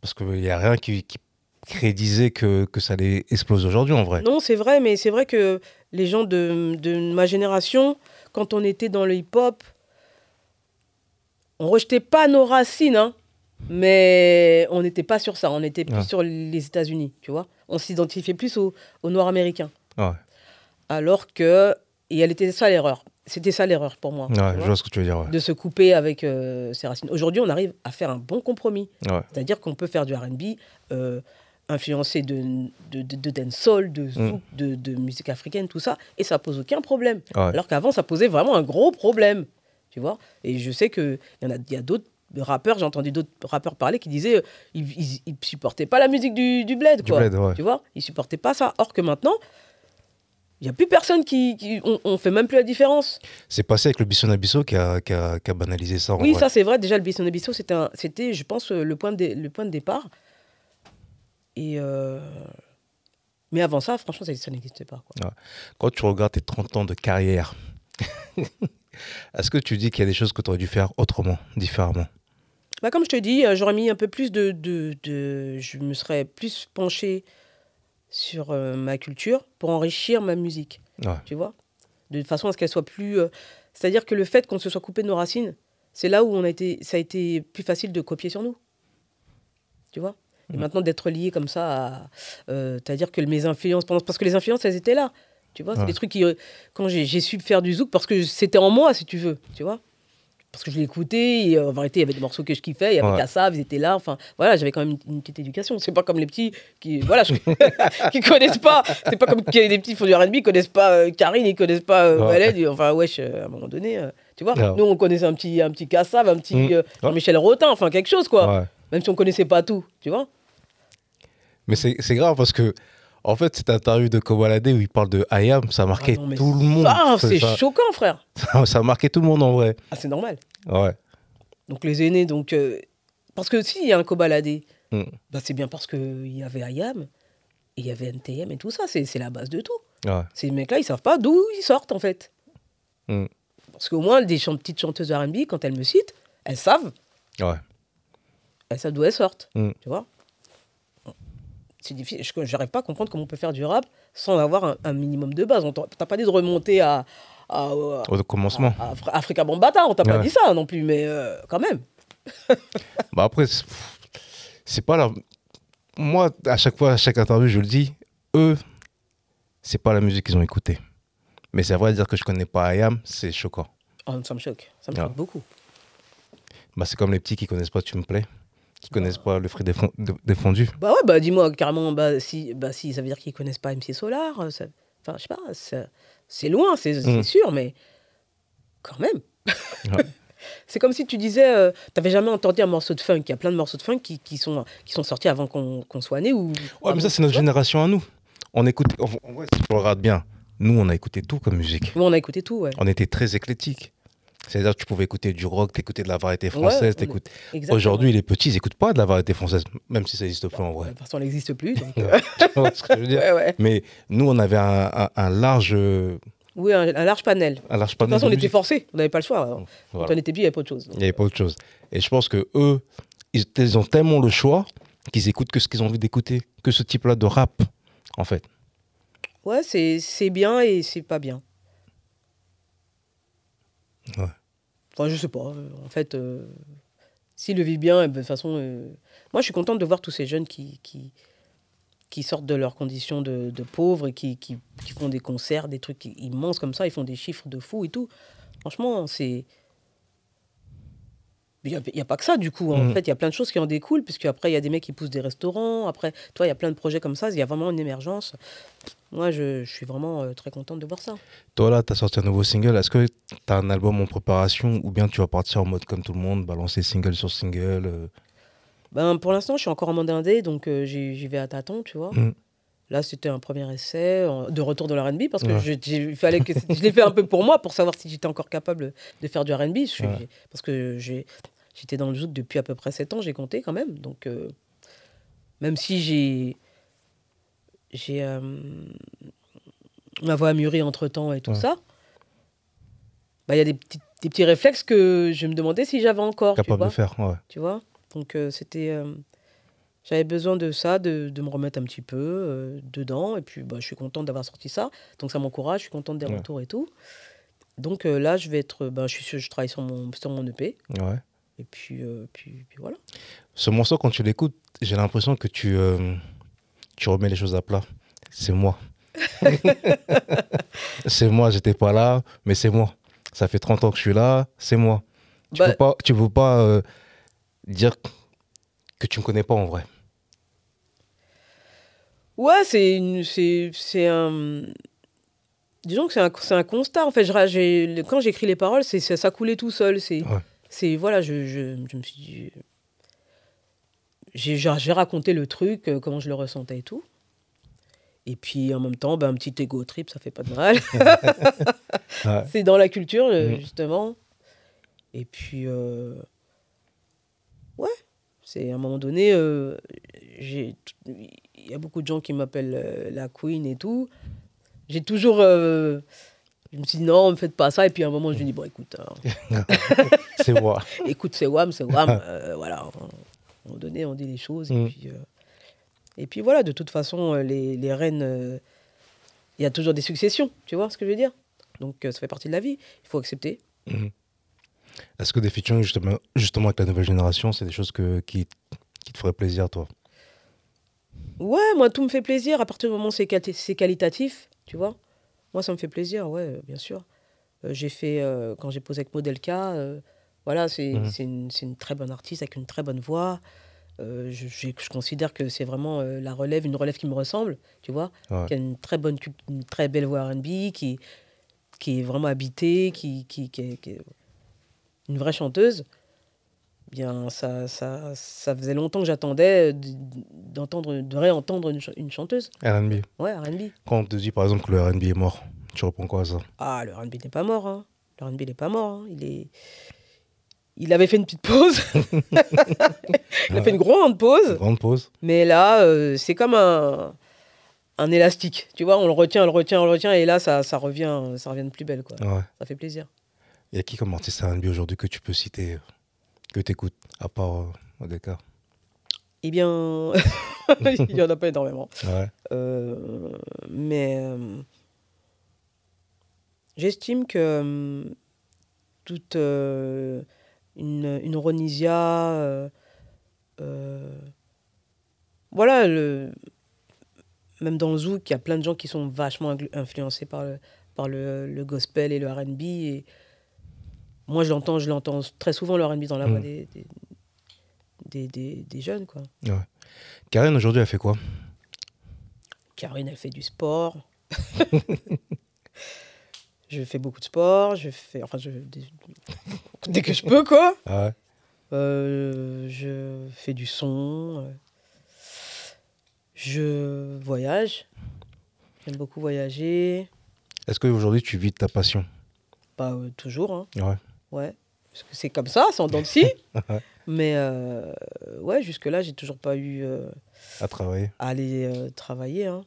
Parce qu'il n'y a rien qui, qui prédisait que, que ça allait exploser aujourd'hui en vrai. Non, c'est vrai, mais c'est vrai que les gens de, de ma génération, quand on était dans le hip-hop, on rejetait pas nos racines, hein, mais on n'était pas sur ça. On était plus Ouais. sur les États-Unis, tu vois. On s'identifiait plus aux, aux Noirs américains. Ouais, Alors que, et elle était ça l'erreur. C'était ça l'erreur pour moi. ouais je vois, vois ce que tu veux dire. Ouais. de se couper avec euh, ses racines. Aujourd'hui, on arrive à faire un bon compromis. Ouais. C'est-à-dire qu'on peut faire du RB euh, influencé de, de, de, de dancehall, de zouk, de, de musique africaine, tout ça, et ça pose aucun problème. Ouais. Alors qu'avant, ça posait vraiment un gros problème. Tu vois Et je sais qu'il y en a, y a d'autres rappeurs, j'ai entendu d'autres rappeurs parler qui disaient euh, ils, ils, ils supportaient pas la musique du, du bled, Du quoi. bled, ouais. Tu vois Ils supportaient pas ça. Or que maintenant, il n'y a plus personne qui. qui on, on fait même plus la différence. C'est passé avec le Bisson Abisso qui a, qui, a, qui a banalisé ça. Oui, vrai. ça c'est vrai. Déjà, le Bisson Bisso, c'était, je pense, euh, le point de, le point de départ. Et euh, Mais avant ça, franchement, ça, ça n'existait pas. Quoi. Quand tu regardes tes 30 ans de carrière, est-ce que tu dis qu'il y a des choses que tu aurais dû faire autrement, différemment? Bah, comme je te dis, euh, j'aurais mis un peu plus de, de, de- Je me serais plus penché sur euh, ma culture pour enrichir ma musique. Ouais. Tu vois? De façon à ce qu'elle soit plus. euh, C'est-à-dire que le fait qu'on se soit coupé de nos racines, c'est là où on a été, ça a été plus facile de copier sur nous. Tu vois? Et maintenant d'être lié comme ça à. euh, C'est-à-dire que mes influences. Parce que les influences, elles étaient là. Tu vois C'est des trucs qui. euh, Quand j'ai su faire du zouk, parce que c'était en moi, si tu veux. Tu vois parce que je l'écoutais, et euh, en vérité, il y avait des morceaux que je kiffais, il y avait Ouais. Kassav, ils étaient là, enfin, voilà, j'avais quand même une, une petite éducation. C'est pas comme les petits qui, voilà, je- qui connaissent pas, c'est pas comme les petits qui font du R&B, ils connaissent pas euh, Karine, ils connaissent pas euh, Ouais. Waled, et- enfin, wesh, euh, à un moment donné, tu vois, Ouais. nous, on connaissait un petit, un petit Kassav, un petit Mm. euh, Ouais. Michel Rotin, enfin, quelque chose, quoi, même si on connaissait pas tout, tu vois. Mais c'est grave parce que, en fait, cette interview de Kobalade où il parle de Ayam, ça a marqué Ah non, tout le monde. Ah, c'est choquant, frère. ça, ça a marqué tout le monde en vrai. Ah, c'est normal. Ouais. Donc, les aînés, donc, euh, parce que s'il y a un Kobalade, Mm. bah, c'est bien parce qu'il y avait Ayam, il y avait NTM et tout ça, c'est la base de tout. Ouais. Ces mecs-là, ils savent pas d'où ils sortent, en fait. Mm. Parce qu'au moins, des chan- petites chanteuses R&B, quand elles me citent, elles savent, Ouais. elles savent d'où elles sortent. Mm. Tu vois difficile. Je n'arrive pas à comprendre comment on peut faire du rap sans avoir un, un minimum de base. T'as pas dit de remonter à, à, à- Au commencement. à Afri- Africa Bambata, on t'a pas dit ça non plus, mais euh, quand même. Bah après, c'est- c'est pas la. Moi, à chaque fois, à chaque interview, je le dis, eux, c'est pas la musique qu'ils ont écoutée. Mais c'est vrai de dire que je connais pas Ayam, c'est choquant. Oh, ça me choque. Ça me Ouais. choque beaucoup. Bah, c'est comme les petits qui connaissent pas Tu me plais, qui connaissent pas le fruit défon- défendu. Bah ouais, bah dis-moi carrément, bah si, bah si, ça veut dire qu'ils connaissent pas MC Solar. euh, Enfin, je sais pas, c'est loin, c'est Mm. sûr, mais quand même. Ouais. c'est comme si tu disais, euh, t'avais jamais entendu un morceau de funk. Il y a plein de morceaux de funk qui, qui sont, qui sont sortis avant qu'on soit né. Ou, Ouais, mais ça, c'est notre génération à nous. On écoute. En vrai, si tu regardes bien, nous, on a écouté tout comme musique. Nous, on a écouté tout, ouais. On était très éclectique. C'est-à-dire que tu pouvais écouter du rock, t'écouter de la variété française. Exactement. Aujourd'hui, les petits, ils écoutent pas de la variété française, même si ça n'existe plus en De vrai. toute façon, n'existe plus. donc, tu vois ce que je veux dire? Ouais, ouais. Mais nous, on avait un, un- un large, euh, Oui, un, un large panel. un large De toute panel. façon, on de était forcés. On n'avait pas le choix. Quand Voilà. on était petit, il n'y avait pas autre chose. Il n'y avait pas autre chose. Et je pense que eux, ils, ils ont tellement le choix qu'ils écoutent que ce qu'ils ont envie d'écouter, que ce type-là de rap, en fait. Ouais, c'est c'est bien et c'est pas bien. Ouais. Enfin, je sais pas. euh, En fait, euh, s'il le vit bien, eh ben, de toute façon, euh, moi, je suis contente de voir tous ces jeunes qui, qui, sortent de leurs conditions de, pauvres et qui, qui, qui font des concerts, des trucs immenses comme ça. Ils font des chiffres de fou et tout. Franchement, c'est. Il n'y a, pas que ça, du coup. En Mhm. fait, il y a plein de choses qui en découlent, puisque après, il y a des mecs qui poussent des restaurants. Après, toi, il y a plein de projets comme ça. Il y a vraiment une émergence. Moi, je, je suis vraiment euh, très contente de voir ça. Toi, là, tu as sorti un nouveau single. Est-ce que tu as un album en préparation ou bien tu vas partir en mode comme tout le monde, balancer single sur single euh, Ben, pour l'instant, je suis encore en mode indé, donc euh, j'y vais à tâtons, tu vois. Mhm. Là, c'était un premier essai de retour dans le R&B parce que Ouais. je, fallait que je l'ai fait un peu pour moi pour savoir si j'étais encore capable de faire du R&B. Ouais. Parce que j'ai- j'étais dans le zouk depuis à peu près 7 ans, j'ai compté quand même. Donc, euh, même si j'ai j'ai euh, ma voix a mûri entre temps et tout Ouais. ça, bah, il y a des petits, des petits réflexes que je me demandais si j'avais encore. tu capable de faire ouais. tu vois donc euh, c'était j'avais besoin de ça de, de me remettre un petit peu dedans et puis bah, je suis contente d'avoir sorti ça donc ça m'encourage je suis contente des Ouais. retours et tout donc euh, là je vais être bah, je suis sûr- je travaille sur mon sur mon EP ouais. Et puis euh, puis, puis voilà Ce morceau, quand tu l'écoutes, j'ai l'impression que tu, euh, tu remets les choses à plat. C'est moi. c'est moi, j'étais pas là, mais c'est moi. Ça fait 30 ans que je suis là, c'est moi. Tu Bah- peux pas, tu peux pas euh, dire que tu me connais pas en vrai. ouais c'est une c'est c'est un disons que c'est un, un constat en fait Je quand j'écris les paroles c'est ça, ça coulait tout seul c'est Ouais. C'est voilà je, je, je me suis dit j'ai j'ai raconté le truc euh, comment je le ressentais et tout et puis en même temps ben, un petit ego trip ça fait pas de mal Ouais. c'est dans la culture euh, Mhm. justement et puis euh, ouais c'est à un moment donné euh, j'ai il y a beaucoup de gens qui m'appellent euh, la queen et tout j'ai toujours je me suis dit non ne faites pas ça et puis à un moment je me dis bon écoute hein, c'est moi. écoute, c'est Wham, c'est Wham. euh, voilà, à un moment donné, on dit les choses. Et, Mm. puis, euh, et puis voilà, de toute façon, euh, les, les reines, euh, il y a toujours des successions, tu vois ce que je veux dire? Donc ça fait partie de la vie, il faut accepter. Mhm. Est-ce que des featuring justement, justement avec la nouvelle génération, c'est des choses que, qui, qui te feraient plaisir, toi? Ouais, moi, tout me fait plaisir à partir du moment où c'est qualitatif, tu vois. Moi, ça me fait plaisir, ouais, euh, bien sûr. Euh, j'ai fait, euh, quand j'ai posé avec Modelka, euh, voilà, c'est Mhm. c'est une, très bonne artiste avec une très bonne voix. Je, considère que c'est vraiment la relève, une relève qui me ressemble, tu vois, Ouais. qui a une très bonne, une très belle voix R&B, qui, qui est vraiment habitée, qui, qui, qui est, qui est une vraie chanteuse. Bien, ça, ça, ça faisait longtemps que j'attendais d- d'entendre, de réentendre une, ch- une chanteuse. R&B. Ouais, R&B. Quand on te dit par exemple que le R&B est mort, tu réponds quoi à ça? Ah, le R&B n'est pas mort. Hein. Le R&B n'est pas mort. hein. Il est... Il avait fait une petite pause. il a fait une grande pause. Grande pause. Mais là, euh, c'est comme un... un élastique. Tu vois, on le retient, on le retient, on le retient, et là, ça, ça revient, ça revient de plus belle, quoi. Ouais. Ça fait plaisir. Il y a qui comme artiste R&B aujourd'hui que tu peux citer, euh, que tu écoutes, à part euh, Odeka Eh bien, il n'y en a pas énormément. Ouais. Euh, mais euh, j'estime que euh, toute euh, une, une Ronisia, euh, euh, voilà, le, même dans le zouk, il y a plein de gens qui sont vachement influencés par le, par le, le gospel et le R&B. Et moi, je l'entends, je l'entends très souvent le R&B dans la voix Mm. des, des, des, jeunes, quoi. Karen, aujourd'hui, elle fait quoi? Karine, elle fait du sport. je fais beaucoup de sport. Je fais, enfin, je, dès, que je peux, quoi. Ah ouais. Euh, je fais du son. euh, Je voyage. J'aime beaucoup voyager. Est-ce qu'aujourd'hui, tu vis de ta passion? Pas euh, toujours, hein. Ouais. Ouais. Parce que c'est comme ça, en dents de scie. Mais euh, ouais, jusque-là, j'ai toujours pas eu euh, À travailler à aller euh, travailler. hein.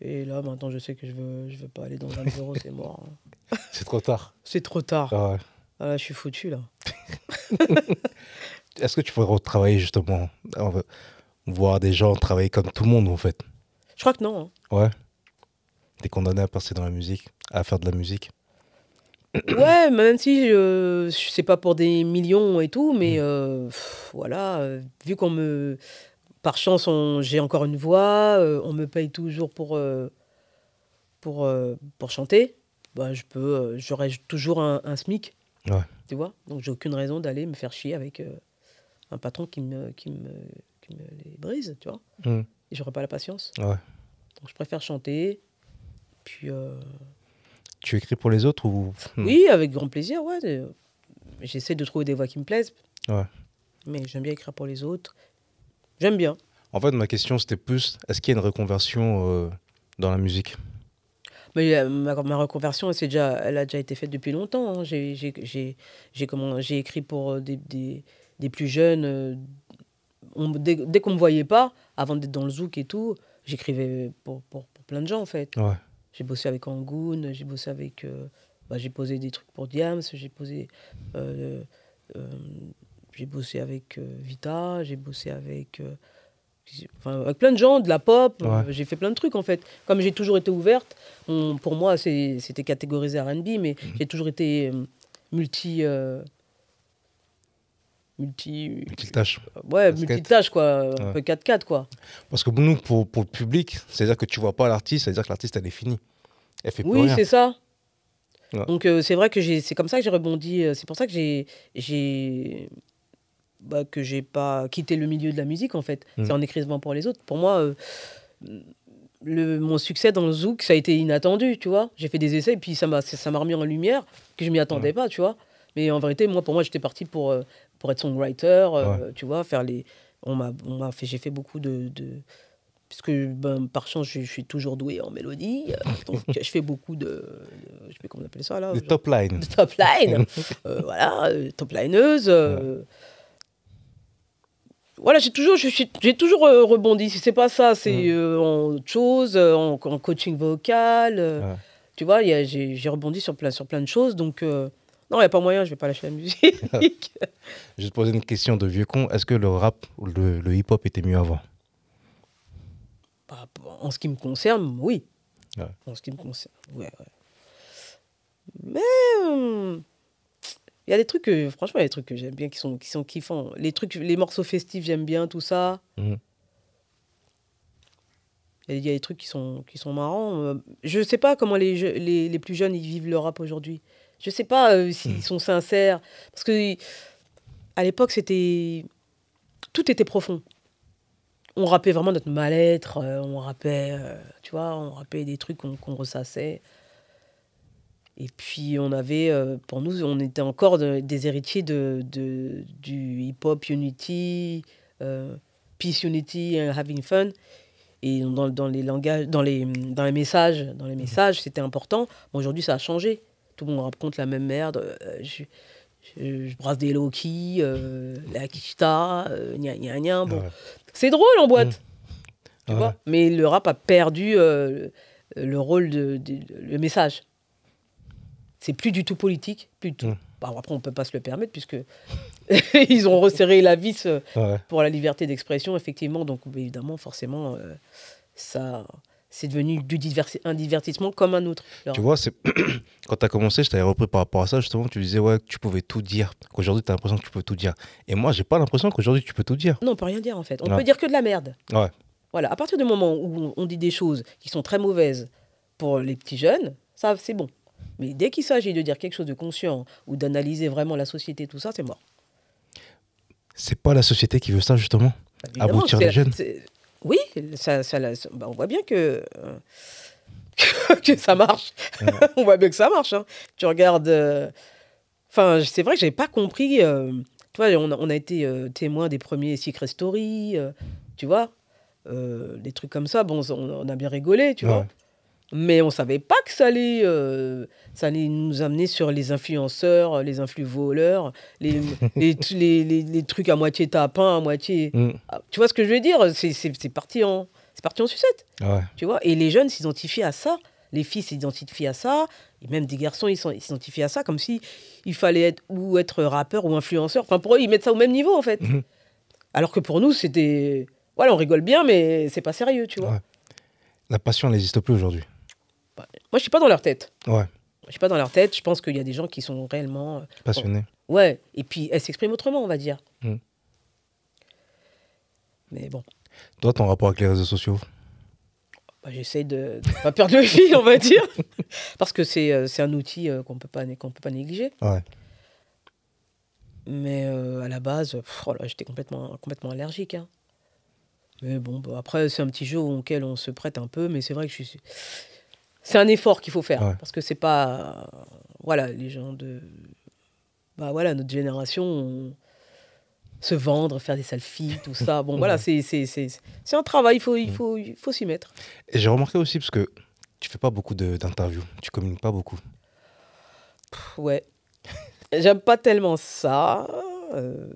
Et là, maintenant, je sais que je veux, je veux pas aller dans un bureau, c'est mort. hein. C'est trop tard. C'est trop tard. Ah ouais. Ah là, je suis foutu, là. Est-ce que tu pourrais retravailler justement On veut Voir des gens travailler comme tout le monde en fait? Je crois que non. hein. Ouais. T'es condamné à passer dans la musique, à faire de la musique. Ouais, même si euh, sais pas pour des millions et tout, mais euh, pff, voilà, euh, vu qu'on me. Par chance, j'ai encore une voix, euh, on me paye toujours pour, euh, pour, euh, pour chanter, bah, je peux, euh, j'aurai toujours un, un SMIC. Ouais. Tu vois Donc, j'ai aucune raison d'aller me faire chier avec euh, un patron qui me, qui, me, qui me les brise, tu vois Hmm. Et j'aurais pas la patience. Ouais. Donc, je préfère chanter. Puis. Tu écris pour les autres ou Hmm. Oui, avec grand plaisir, ouais. J'essaie de trouver des voix qui me plaisent. Ouais. Mais j'aime bien écrire pour les autres. J'aime bien. En fait, ma question c'était plus est-ce qu'il y a une reconversion euh, dans la musique? Mais euh, ma, ma reconversion, c'est déjà, elle a déjà été faite depuis longtemps. hein. J'ai- J'ai j'ai- j'ai comment- j'ai écrit pour euh, des, des, des plus jeunes. euh, on- dès dès qu'on ne me voyait pas, avant d'être dans le zouk et tout, j'écrivais pour, pour, pour plein de gens, en fait. Ouais. J'ai bossé avec Angoon, j'ai bossé avec. euh, bah, j'ai posé des trucs pour Diams, j'ai posé. euh, euh, j'ai bossé avec Vita, j'ai bossé avec. enfin, avec plein de gens, de la pop, Ouais. j'ai fait plein de trucs en fait. Comme j'ai toujours été ouverte, on- pour moi c'était catégorisé RB, mais Mhm. j'ai toujours été multi. euh, multi. Multitâche. Ouais, Casquette. multitâche quoi, un Ouais. peu 4-4 quoi. Parce que nous, pour, pour le public, c'est-à-dire que tu vois pas l'artiste, c'est-à-dire que l'artiste, elle est finie. Elle fait Oui, c'est ça. Ouais. Donc euh, c'est vrai que j'ai, c'est comme ça que j'ai rebondi. euh, C'est pour ça que j'ai, j'ai, bah, que j'ai pas quitté le milieu de la musique en fait. Mm. C'est en écrivant pour les autres. Pour moi, euh, le, mon succès dans le zouk, ça a été inattendu, tu vois. J'ai fait des essais et puis ça m'a, ça m'a remis en lumière que je m'y attendais pas, tu vois. Mais en vérité, moi, pour moi, j'étais parti pour euh, pour être songwriter, euh, tu vois, faire les. On m'a, on m'a fait, j'ai fait beaucoup de, de puisque ben, par chance, je, je suis toujours doué en mélodie. euh, donc, je fais beaucoup de, de- je sais plus comment on appelle ça là. Les top line. de top line. Euh, voilà, euh, top lineuse. euh. Voilà, j'ai toujours, je j'ai toujours euh, rebondi. Si c'est pas ça, c'est euh, en autre chose, euh, en, en coaching vocal. euh, Ouais. Tu vois, il y a- j'ai j'ai rebondi sur plein, sur plein de choses. Donc, euh, non, il n'y a pas moyen, je vais pas lâcher la musique. Je vais te poser une question de vieux con. Est-ce que le rap ou le, le hip-hop était mieux avant? Bah, en ce qui me concerne, oui. Ouais. En ce qui me concerne, ouais, ouais. Mais euh, il y a des trucs que, franchement, il y a des trucs que j'aime bien qui sont, qui sont kiffants. Les trucs, les morceaux festifs, j'aime bien tout ça. Mhm. Il y, a- des trucs qui sont, qui sont marrants. Euh, Je sais pas comment les, je- les, les plus jeunes ils vivent le rap aujourd'hui. Je sais pas euh, s'ils sont sincères. Parce que à l'époque, c'était. Tout était profond. On rappait vraiment notre mal-être. euh, on rappait, euh, tu vois, on rappait des trucs qu'on ressassait. Et puis, on avait, pour nous, on était encore de- des héritiers de, de- du hip-hop unity, peace unity, and having fun. Et dans, dans les langages, dans les, dans les messages, dans les messages, c'était important. Bon, aujourd'hui, ça a changé. Tout le monde raconte la même merde. euh, je, je- je brasse des Loki, euh, la Kishta, euh, gna gna gna. Bon, Ouais. c'est drôle en boîte. tu Ouais. vois. Mais le rap a perdu le rôle de, de- le message. C'est plus du tout politique, plus du tout. Mm. Bah, après, on peut pas se le permettre puisque ils ont resserré la vis euh, Ouais. pour la liberté d'expression, effectivement. Donc, évidemment, forcément, euh, ça, c'est devenu du diversi- un divertissement comme un autre. Tu vois, c'est quand tu as commencé, je t'avais repris par rapport à ça, justement, tu disais ouais, que tu pouvais tout dire, qu'aujourd'hui tu as l'impression que tu peux tout dire. Et moi, j'ai pas l'impression qu'aujourd'hui tu peux tout dire. Non, on peut rien dire en fait. On Ouais. peut dire que de la merde. Ouais. Voilà. À partir du moment où on- dit des choses qui sont très mauvaises pour les petits jeunes, ça, c'est bon. Mais dès qu'il s'agit de dire quelque chose de conscient ou d'analyser vraiment la société, tout ça, c'est mort. C'est pas la société qui veut ça, justement. Abrutir c'est- les jeunes. Oui, ça, ça, la- ça- bah, on voit bien que, euh, que ça marche. on voit bien que ça marche. hein. Tu regardes. euh, Enfin, c'est vrai que j'avais pas compris. euh, Tu vois, on a, on a été témoin des premiers Secret Story, tu vois, des trucs comme ça. Bon, on, on a bien rigolé, tu vois. Mais on savait pas que ça allait, euh, ça allait nous amener sur les influenceurs, les influx voleurs, les, les, les, les- les trucs à moitié tapin, à moitié. Mm. Ah, Tu vois ce que je veux dire? C'est parti, en- parti en sucette, Ouais. tu vois? Et les jeunes s'identifient à ça. Les filles s'identifient à ça. Et même des garçons, ils s'identifient à ça comme si il fallait être ou être rappeur ou influenceur. Enfin, pour eux, ils mettent ça au même niveau, en fait. Mhm. Alors que pour nous, c'était... Voilà, on rigole bien, mais c'est pas sérieux, tu vois. Ouais. La passion n'existe plus aujourd'hui. Moi, je suis pas dans leur tête. Ouais. Je suis pas dans leur tête. Je pense qu'il y a des gens qui sont réellement... euh, Passionné. Ouais, et puis elle s'exprime autrement, on va dire. Mm. Mais bon, Toi, ton rapport avec les réseaux sociaux? Bah, j'essaie de ne pas perdre le fil, on va dire. Parce que c'est euh, un outil euh, qu'on peut, pas peut pas négliger. Ouais. Mais euh, à la base, oh j'étais complètement, complètement allergique. hein. Mais bon, bah, après, c'est un petit jeu auquel on se prête un peu, mais c'est vrai que je suis. C'est un effort qu'il faut faire. Ouais. Parce que c'est pas. Voilà, les gens de. Bah voilà, notre génération, on- se vendre, faire des selfies, tout ça. Bon, voilà, c'est c'est- c'est- c'est un travail, il faut, il faut, il faut s'y mettre. Et j'ai remarqué aussi, parce que tu fais pas beaucoup de- d'interviews, tu communiques pas beaucoup. Pff, Ouais. J'aime pas tellement ça. euh,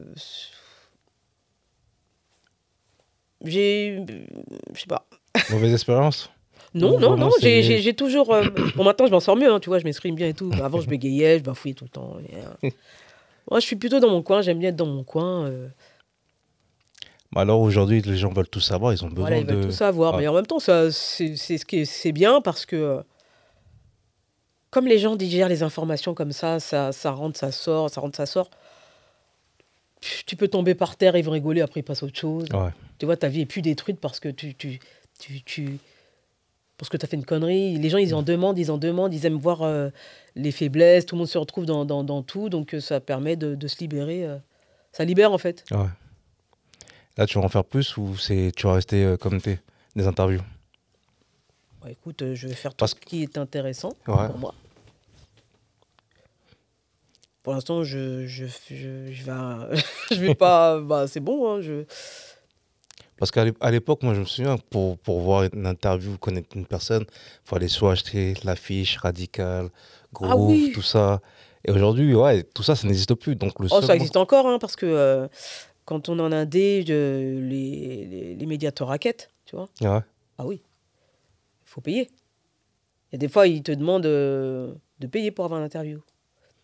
J'ai. Je sais pas. Mauvaise expérience? Non, non, non, j'ai- toujours. euh, Bon, maintenant, je m'en sors mieux, hein, tu vois, je m'exprime bien et tout. Avant, je bégayais, je bafouillais tout le temps. et, euh, Moi, je suis plutôt dans mon coin, j'aime bien être dans mon coin. euh, Bah Alors aujourd'hui, les gens veulent tout savoir, ils ont besoin Voilà, ils de. veulent tout savoir. Mais en même temps, c'est c'est ce qui est- c'est bien parce que euh, comme les gens digèrent les informations comme ça, ça, ça rentre, ça sort, ça rentre, ça sort. Tu tu peux tomber par terre, ils vont rigoler, après ils passent à autre chose. Ouais. Tu vois, ta vie est plus détruite parce que tu, tu, tu, tu- parce que tu as fait une connerie. Les gens, ils en demandent, ils en demandent, ils aiment voir euh, les faiblesses, tout le monde se retrouve dans, dans, dans tout, donc euh, ça permet de, de se libérer. euh, ça libère en fait. ouais. Là, tu vas en faire plus ou c'est tu vas rester euh, comme t'es Des interviews? Bah, écoute, je vais faire tout ce qui est intéressant Ouais. pour moi. Pour l'instant, je, je, je, je vais, je vais pas. Bah, c'est bon. hein, je... Parce qu'à l'époque, moi, je me souviens, pour, pour voir une interview, connaître une personne, il fallait soit acheter l'affiche radicale, Groove, Ah oui. tout ça. Et aujourd'hui, ouais, tout ça, ça n'existe plus. Donc, le Oh, ça existe encore, hein, parce que euh, quand on en a indé, je- les, les, les médias te raquettent, tu vois. Ouais. Ah oui, il faut payer. A des fois, ils te demandent euh, de payer pour avoir une interview.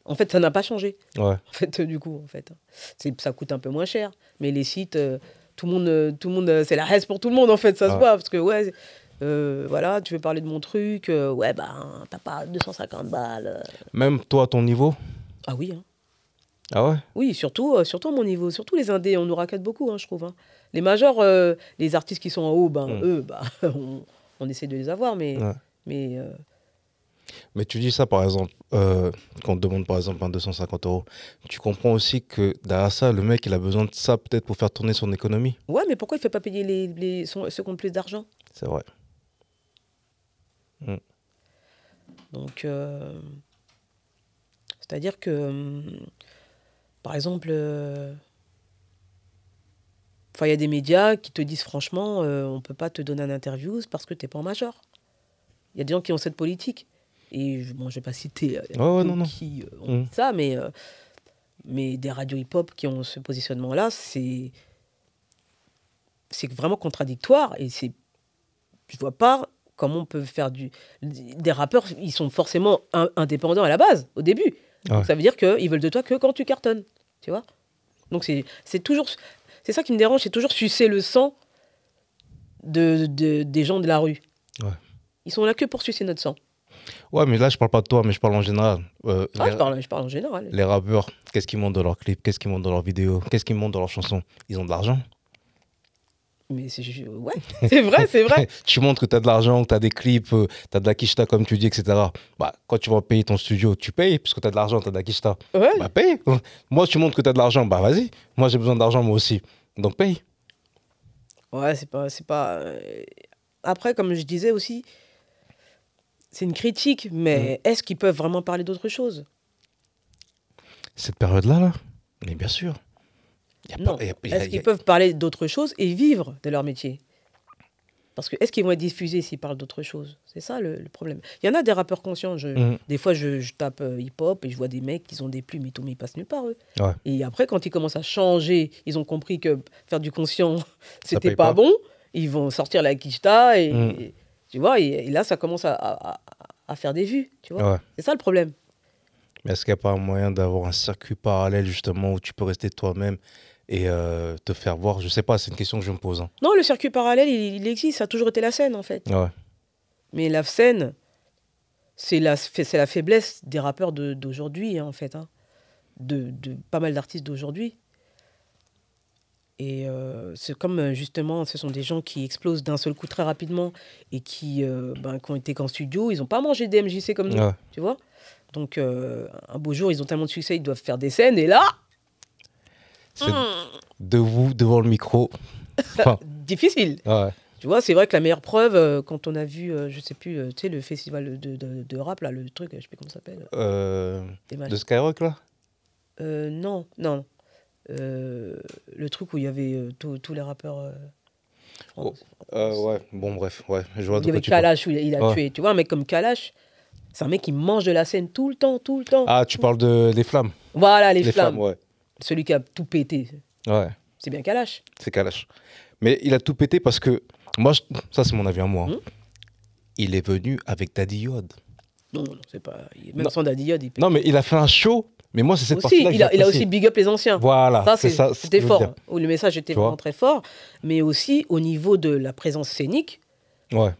En fait, ça n'a pas changé. Ouais. En fait, du coup, en fait, c'est ça coûte un peu moins cher. Mais les sites, euh, tout le monde, euh, tout le monde, euh, c'est la reste pour tout le monde en fait, ça se Ouais. voit parce que ouais, euh, voilà, tu veux parler de mon truc, euh, ouais bah t'as pas 250 balles. Même toi, à ton niveau Ah oui, hein. Ah ouais? Oui, surtout, euh, surtout à mon niveau, surtout les indés, on nous raquette beaucoup, hein, je trouve. hein. Les majors, les artistes qui sont en haut, ben Mm. eux, bah, on, on essaie de les avoir, mais, Ouais. mais Mais tu dis ça, par exemple, euh, quand on te demande, par exemple, un 250 euros, tu comprends aussi que derrière ça, le mec, il a besoin de ça peut-être pour faire tourner son économie. ouais, mais pourquoi il fait pas payer les, les, son- ceux qui ont plus d'argent? C'est vrai. Donc, euh, c'est-à-dire que, hum, par exemple, euh, enfin, il y a des médias qui te disent franchement, euh, on peut pas te donner un interview parce que tu n'es pas en major. Il y a des gens qui ont cette politique. Et je- bon, je vais pas citer non, non. qui euh, ont Mm. ça, mais, euh, mais des radios hip-hop qui ont ce positionnement-là, c'est c'est vraiment contradictoire et c'est je vois pas comment on peut faire du. Des rappeurs, ils sont forcément in- indépendants à la base, au début. Ouais. ça veut dire qu'ils veulent de toi que quand tu cartonnes. Tu vois Donc c'est c'est toujours. C'est ça qui me dérange, c'est toujours sucer le sang de, de- des gens de la rue. Ouais. Ils sont là que pour sucer notre sang. Ouais, mais là, je parle pas de toi, mais je parle en général. Euh, Ah, les, je, parle, je parle en général. les rappeurs, qu'est-ce qu'ils montrent dans leurs clips Qu'est-ce qu'ils montrent dans leurs vidéos Qu'est-ce qu'ils montrent dans leurs chansons? Ils ont de l'argent. Mais c'est ouais, c'est vrai, c'est vrai. tu montres que tu as de l'argent, que tu as des clips, tu as de la quicheta, comme tu dis, etc. Bah, quand tu vas payer ton studio, tu payes, puisque tu as de l'argent, tu as de la quicheta. Ouais. Bah, paye. Moi, tu montres que tu as de l'argent, bah, vas-y. Moi, j'ai besoin d'argent, moi aussi. Donc, paye. Ouais, c'est pas. pas euh, Après, comme je disais aussi, c'est une critique, mais est-ce qu'ils peuvent vraiment parler d'autre chose? Cette période-là, là, mais bien sûr. Y a Non. pas- y a- y a- Est-ce qu'ils peuvent parler d'autre chose et vivre de leur métier? Parce que est-ce qu'ils vont être diffusés s'ils parlent d'autre chose? C'est ça le, le problème. Il y en a des rappeurs conscients. Je, Mhm. Des fois, je, je tape euh, hip-hop et je vois des mecs qui ont des plumes et tout, mais ils passent nulle part, eux. Ouais. Et après, quand ils commencent à changer, ils ont compris que faire du conscient, c'était pas, pas. bon. Ils vont sortir la quicheta et, Mhm. Et- tu vois, et, et là, ça commence à, à- à- à faire des vues, tu vois. Ouais. C'est ça le problème. Mais est-ce qu'il n'y a pas un moyen d'avoir un circuit parallèle, justement, où tu peux rester toi-même et euh, te faire voir? Je sais pas, c'est une question que je me pose. hein. Non, le circuit parallèle, il, il existe, ça a toujours été la scène, en fait. Ouais. Mais la scène, c'est la, c'est la faiblesse des rappeurs de- d'aujourd'hui, hein, en fait. hein. De, de pas mal d'artistes d'aujourd'hui. Et euh, c'est comme euh, justement, ce sont des gens qui explosent d'un seul coup très rapidement et qui, euh, ben, qui ont été qu'en studio, ils n'ont pas mangé des MJC comme nous, Ouais. tu vois. Donc, euh, un beau jour, ils ont tellement de succès, ils doivent faire des scènes, et là, C'est de vous, devant le micro. Enfin, difficile. ouais. Tu vois, c'est vrai que la meilleure preuve, quand on a vu, je sais plus, tu sais, le festival de, de- de rap, là, le truc, je sais plus comment ça s'appelle. De Skyrock, là? Non, non. Euh, le truc où il y avait euh, tous les rappeurs. euh, Oh, Ouais, bon, bref, ouais. Je vois il y avait. Kalash où il a, Ouais. tué. Tu vois, un mec comme Kalash, c'est un mec qui mange de la scène tout le temps, tout le temps. Ah, tu parles de, des flammes Voilà, les, Les flammes. flammes, ouais. Celui qui a tout pété. Ouais, C'est bien Kalash. c'est Kalash. Mais il a tout pété parce que, moi, je- ça c'est mon avis à moi. hein. Hmm? Il est venu avec Daddy Yod. Non, non, c'est pas. Même Non. sans Daddy Yod, il pète. Non, mais il a fait un show, mais moi, c'est cette partie-là il a, il a aussi big up les anciens. Voilà, Ça, c'était fort. Où le message était vraiment très fort. Mais aussi, au niveau de la présence scénique, Ouais,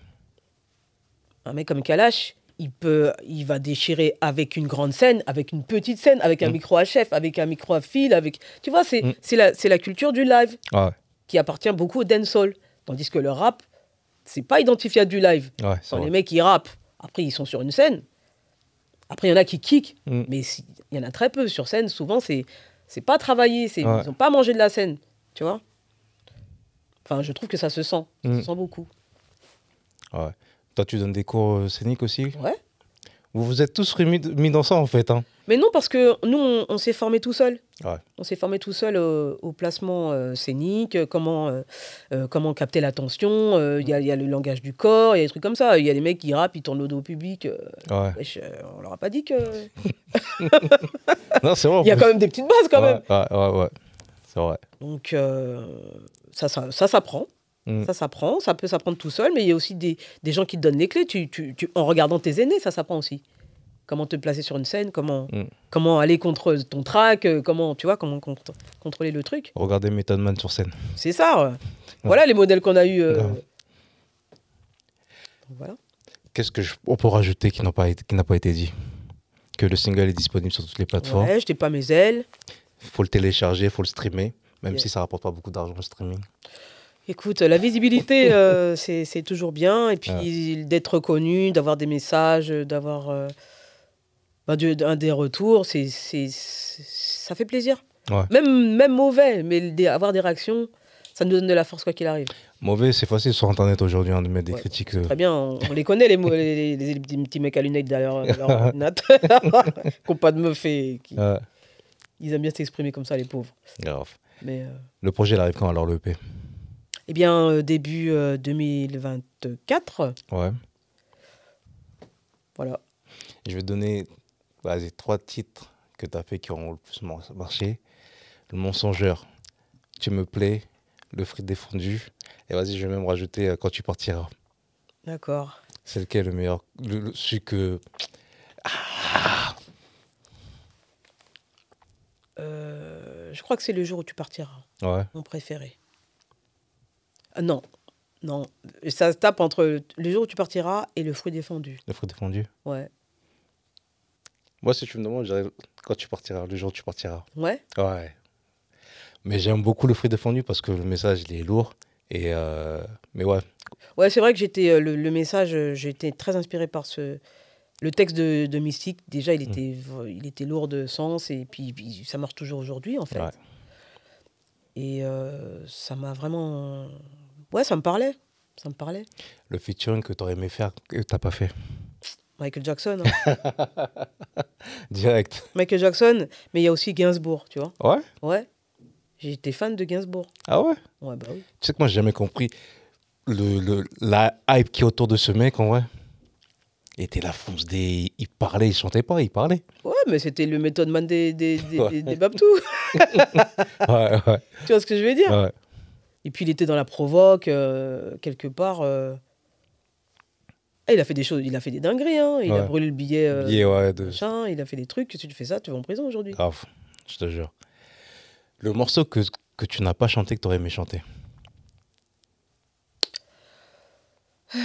un mec comme Kalash, il peut, il va déchirer avec une grande scène, avec une petite scène, avec un Mm. micro à chef, avec un micro à fil, avec, tu vois, c'est Mm. c'est la, c'est la culture du live ouais, qui appartient beaucoup au dancehall, tandis que le rap, c'est pas identifié à du live. ouais. Quand les mecs ils rappent, après ils sont sur une scène. Après il y en a qui kick, Mm. mais il y en a très peu sur scène. Souvent c'est c'est pas travaillé, c'est Ouais. ils ont pas mangé de la scène, tu vois. Enfin, je trouve que ça se sent, ça Mm. se sent beaucoup. Ouais. Toi, tu donnes des cours euh, scéniques aussi? Ouais. Vous vous êtes tous remis mis dans ça, en fait. Hein. Mais non, parce que nous, on, on s'est formé tout seul. Ouais. On s'est formé tout seul au placement euh, scénique, euh, comment, euh, comment capter l'attention. euh, Il y, a, il y a le langage du corps, il y a des trucs comme ça. Il y a des mecs qui rappent, ils tournent le dos au public. Ouais. wesh, on leur a pas dit que. Non, c'est vrai. Il y a quand même des petites bases quand ouais, même. Ouais, ouais, ouais. C'est vrai. Donc ça, ça, ça s'apprend. Mm. Ça s'apprend, ça peut s'apprendre tout seul, mais il y a aussi des, des gens qui te donnent les clés. Tu, tu- tu- en regardant tes aînés, ça s'apprend aussi. Comment te placer sur une scène, comment, Mm. comment aller contre ton track, euh, comment, tu vois, comment contr- contrôler le truc. Regardez Method Man sur scène. C'est ça. ouais. Voilà les modèles qu'on a eu. euh. Voilà. Qu'est-ce que je... on peut rajouter qui n'a pas, été- qui n'a pas été dit? Que le single est disponible sur toutes les plateformes. Ouais, je t'ai pas mes ailes. faut le télécharger, faut le streamer, même Yeah. si ça rapporte pas beaucoup d'argent le streaming. Écoute, la visibilité, euh, c'est toujours bien. Et puis d'être reconnu, d'avoir des messages, d'avoir euh, ben, un des retours, c'est ça fait plaisir. Ouais. Même, même mauvais, mais des- avoir des réactions, ça nous donne de la force quoi qu'il arrive. Mauvais, c'est facile sur internet aujourd'hui hein, de mettre des Ouais, critiques. euh, Très bien, on, on les connaît, les, les, les- les petits mecs à lunettes derrière leur ordinateur, qui n'ont pas de meuf et qui ils aiment bien s'exprimer comme ça, les pauvres. grave. Mais, euh, Le projet, il arrive quand alors le EP eh bien, euh, début euh, 2024, Ouais. voilà. Je vais donner vas-y, trois titres que tu as fait qui ont le plus mar- marché. Le mensongeur, tu me plais, le frites défendu. Et vas-y, je vais même rajouter euh, quand tu partiras. D'accord. C'est lequel le meilleur le, le- Celui que. Euh, je crois que c'est le jour où tu partiras, Ouais. mon préféré. Ah, non, non. Ça se tape entre le jour où tu partiras et le fruit défendu. Le fruit défendu. Ouais. Moi, si tu me demandes, je quand tu partiras, le jour où tu partiras. Ouais Ouais. Mais j'aime beaucoup le fruit défendu parce que le message, il est lourd. Et euh, Mais ouais, Ouais, c'est vrai que j'étais euh, le, le message, euh, été très inspiré par ce le texte de, de Mystique. Déjà, il était v- il était lourd de sens et puis, puis ça marche toujours aujourd'hui en fait. Ouais. Et euh, ça m'a vraiment ouais, ça me parlait, ça me parlait. le featuring que tu aurais aimé faire, que tu pas fait. Michael Jackson, hein. Direct. Michael Jackson, mais il y a aussi Gainsbourg, tu vois. Ouais? Ouais. J'étais fan de Gainsbourg. Ah ouais? Ouais, bah oui. Tu sais que moi, j'ai jamais compris le, le- la hype qui est autour de ce mec, en vrai. Il était là, fonce des... Il parlait, il chantait pas, il parlait. Ouais, mais c'était le méthode man des, des, des, Ouais. des- des Babtou. Ouais, ouais, tu vois ce que je veux dire? Ouais. Et puis il était dans la provoque, euh, quelque part. euh. Il a fait des choses, il a fait des dingueries. Hein. Il a brûlé le billet. euh, Billet, ouais, de... machin, il a fait des trucs. Si tu fais ça, tu vas en prison aujourd'hui. Grave, je te jure. Le morceau que, que tu n'as pas chanté, que tu aurais aimé chanter?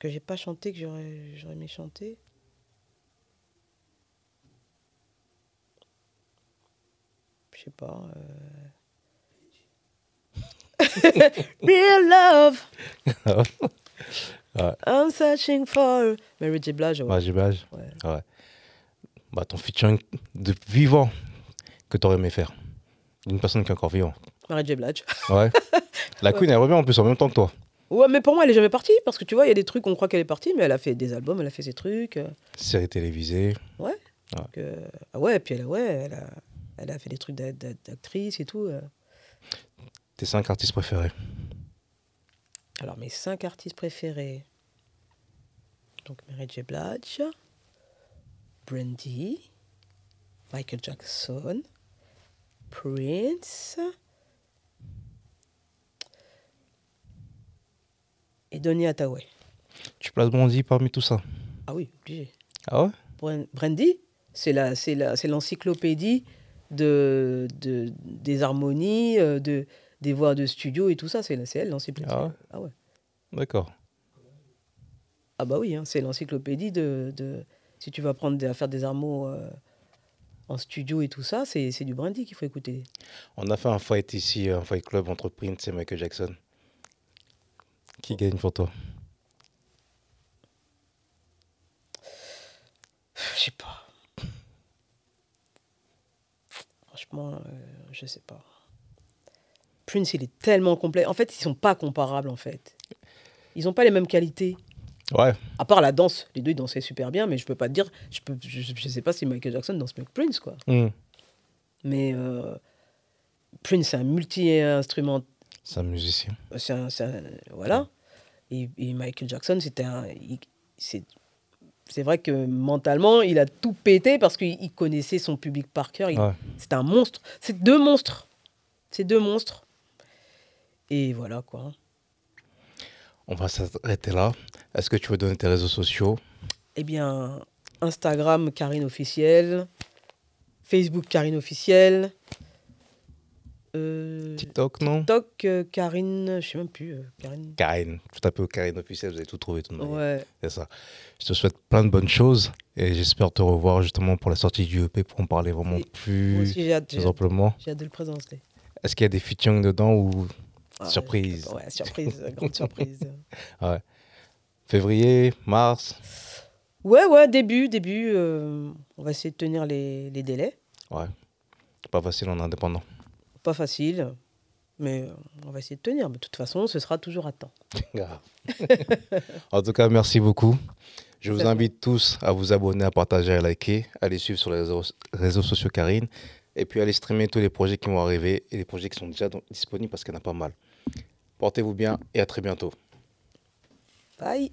Que j'ai pas chanté, que j'aurais j'aurais aimé chanter. Je sais pas. euh. Real love. Ouais. I'm searching for. Mary J. Blige, ouais. Ouais, j'imagine. Ouais. Ouais. Bah, ton featuring de vivant que tu aurais aimé faire. D'une personne qui est encore vivante. Mary J. Blige. Ouais. La Queen, elle revient en plus en même temps que toi. Ouais, mais pour moi, elle est jamais partie. Parce que tu vois, il y a des trucs, on croit qu'elle est partie, mais elle a fait des albums, elle a fait ses trucs. Série télévisée. donc, euh, ah ouais, puis elle, a- ouais, elle, a, elle a fait des trucs d'a- d'a- d'actrice et tout. euh. Tes cinq artistes préférés. Alors, mes cinq artistes préférés. Donc, Mary J. Blige, Brandy, Michael Jackson, Prince et Donny Hathaway. Tu places Bondy parmi tout ça? Ah oui, obligé. Ah ouais? Bran- Brandy, c'est la, c'est la, c'est l'encyclopédie de, de, des harmonies, euh, de, des voix de studio et tout ça. C'est, elle l'encyclopédie. Ah ouais Ah ouais. D'accord. Ah bah oui, hein, c'est l'encyclopédie de, de- Si tu vas prendre des, à faire des armos euh, en studio et tout ça, c'est, c'est du Brandy qu'il faut écouter. On a fait un fight ici, un fight club entre Prince et Michael Jackson. Qui gagne pour toi? Je sais pas. Franchement, euh, je sais pas. Prince, il est tellement complet. En fait, ils sont pas comparables, en fait. Ils ont pas les mêmes qualités. Ouais. À part la danse, les deux ils dansaient super bien, mais je peux pas te dire, je, peux, je, je sais pas si Michael Jackson danse mieux que Prince, quoi. Hmm. Mais euh, Prince, c'est un multi-instrument, C'est un musicien. c'est un, c'est un- voilà. Et, et Michael Jackson, c'était un, c'est, c'est vrai que mentalement, il a tout pété parce qu'il il connaissait son public par cœur. Ouais. C'est un monstre. C'est deux monstres. C'est deux monstres. Et voilà quoi. On va s'arrêter là. Est-ce que tu veux donner tes réseaux sociaux? Eh bien, Instagram, Karine officielle. Facebook, Karine officielle. Euh, TikTok, non? TikTok, euh, Karine, je sais même plus. euh, Karine. Karine. Tu tapes Karine officielle, vous allez tout trouver. Tout de manière. Ouais. C'est ça. Je te souhaite plein de bonnes choses et j'espère te revoir justement pour la sortie du EP pour en parler vraiment Et Moi plus, aussi, j'ai hâte, j'ai plus hâte- amplement. j'ai hâte de le présenter. Est-ce qu'il y a des featuring dedans ou Ah, surprise Ouais, surprise, grande surprise. Février, mars Ouais, ouais, début, début. euh, on va essayer de tenir les, les délais. Ouais. Pas facile en indépendant. Pas facile, mais euh, on va essayer de tenir. Mais de toute façon, ce sera toujours à temps. En tout cas, merci beaucoup. Je vous invite tous à vous abonner, à partager, à liker, à les suivre sur les réseaux, réseaux sociaux Karine, et puis à aller streamer tous les projets qui vont arriver et les projets qui sont déjà disponibles parce qu'il y en a pas mal. Portez-vous bien et à très bientôt. Bye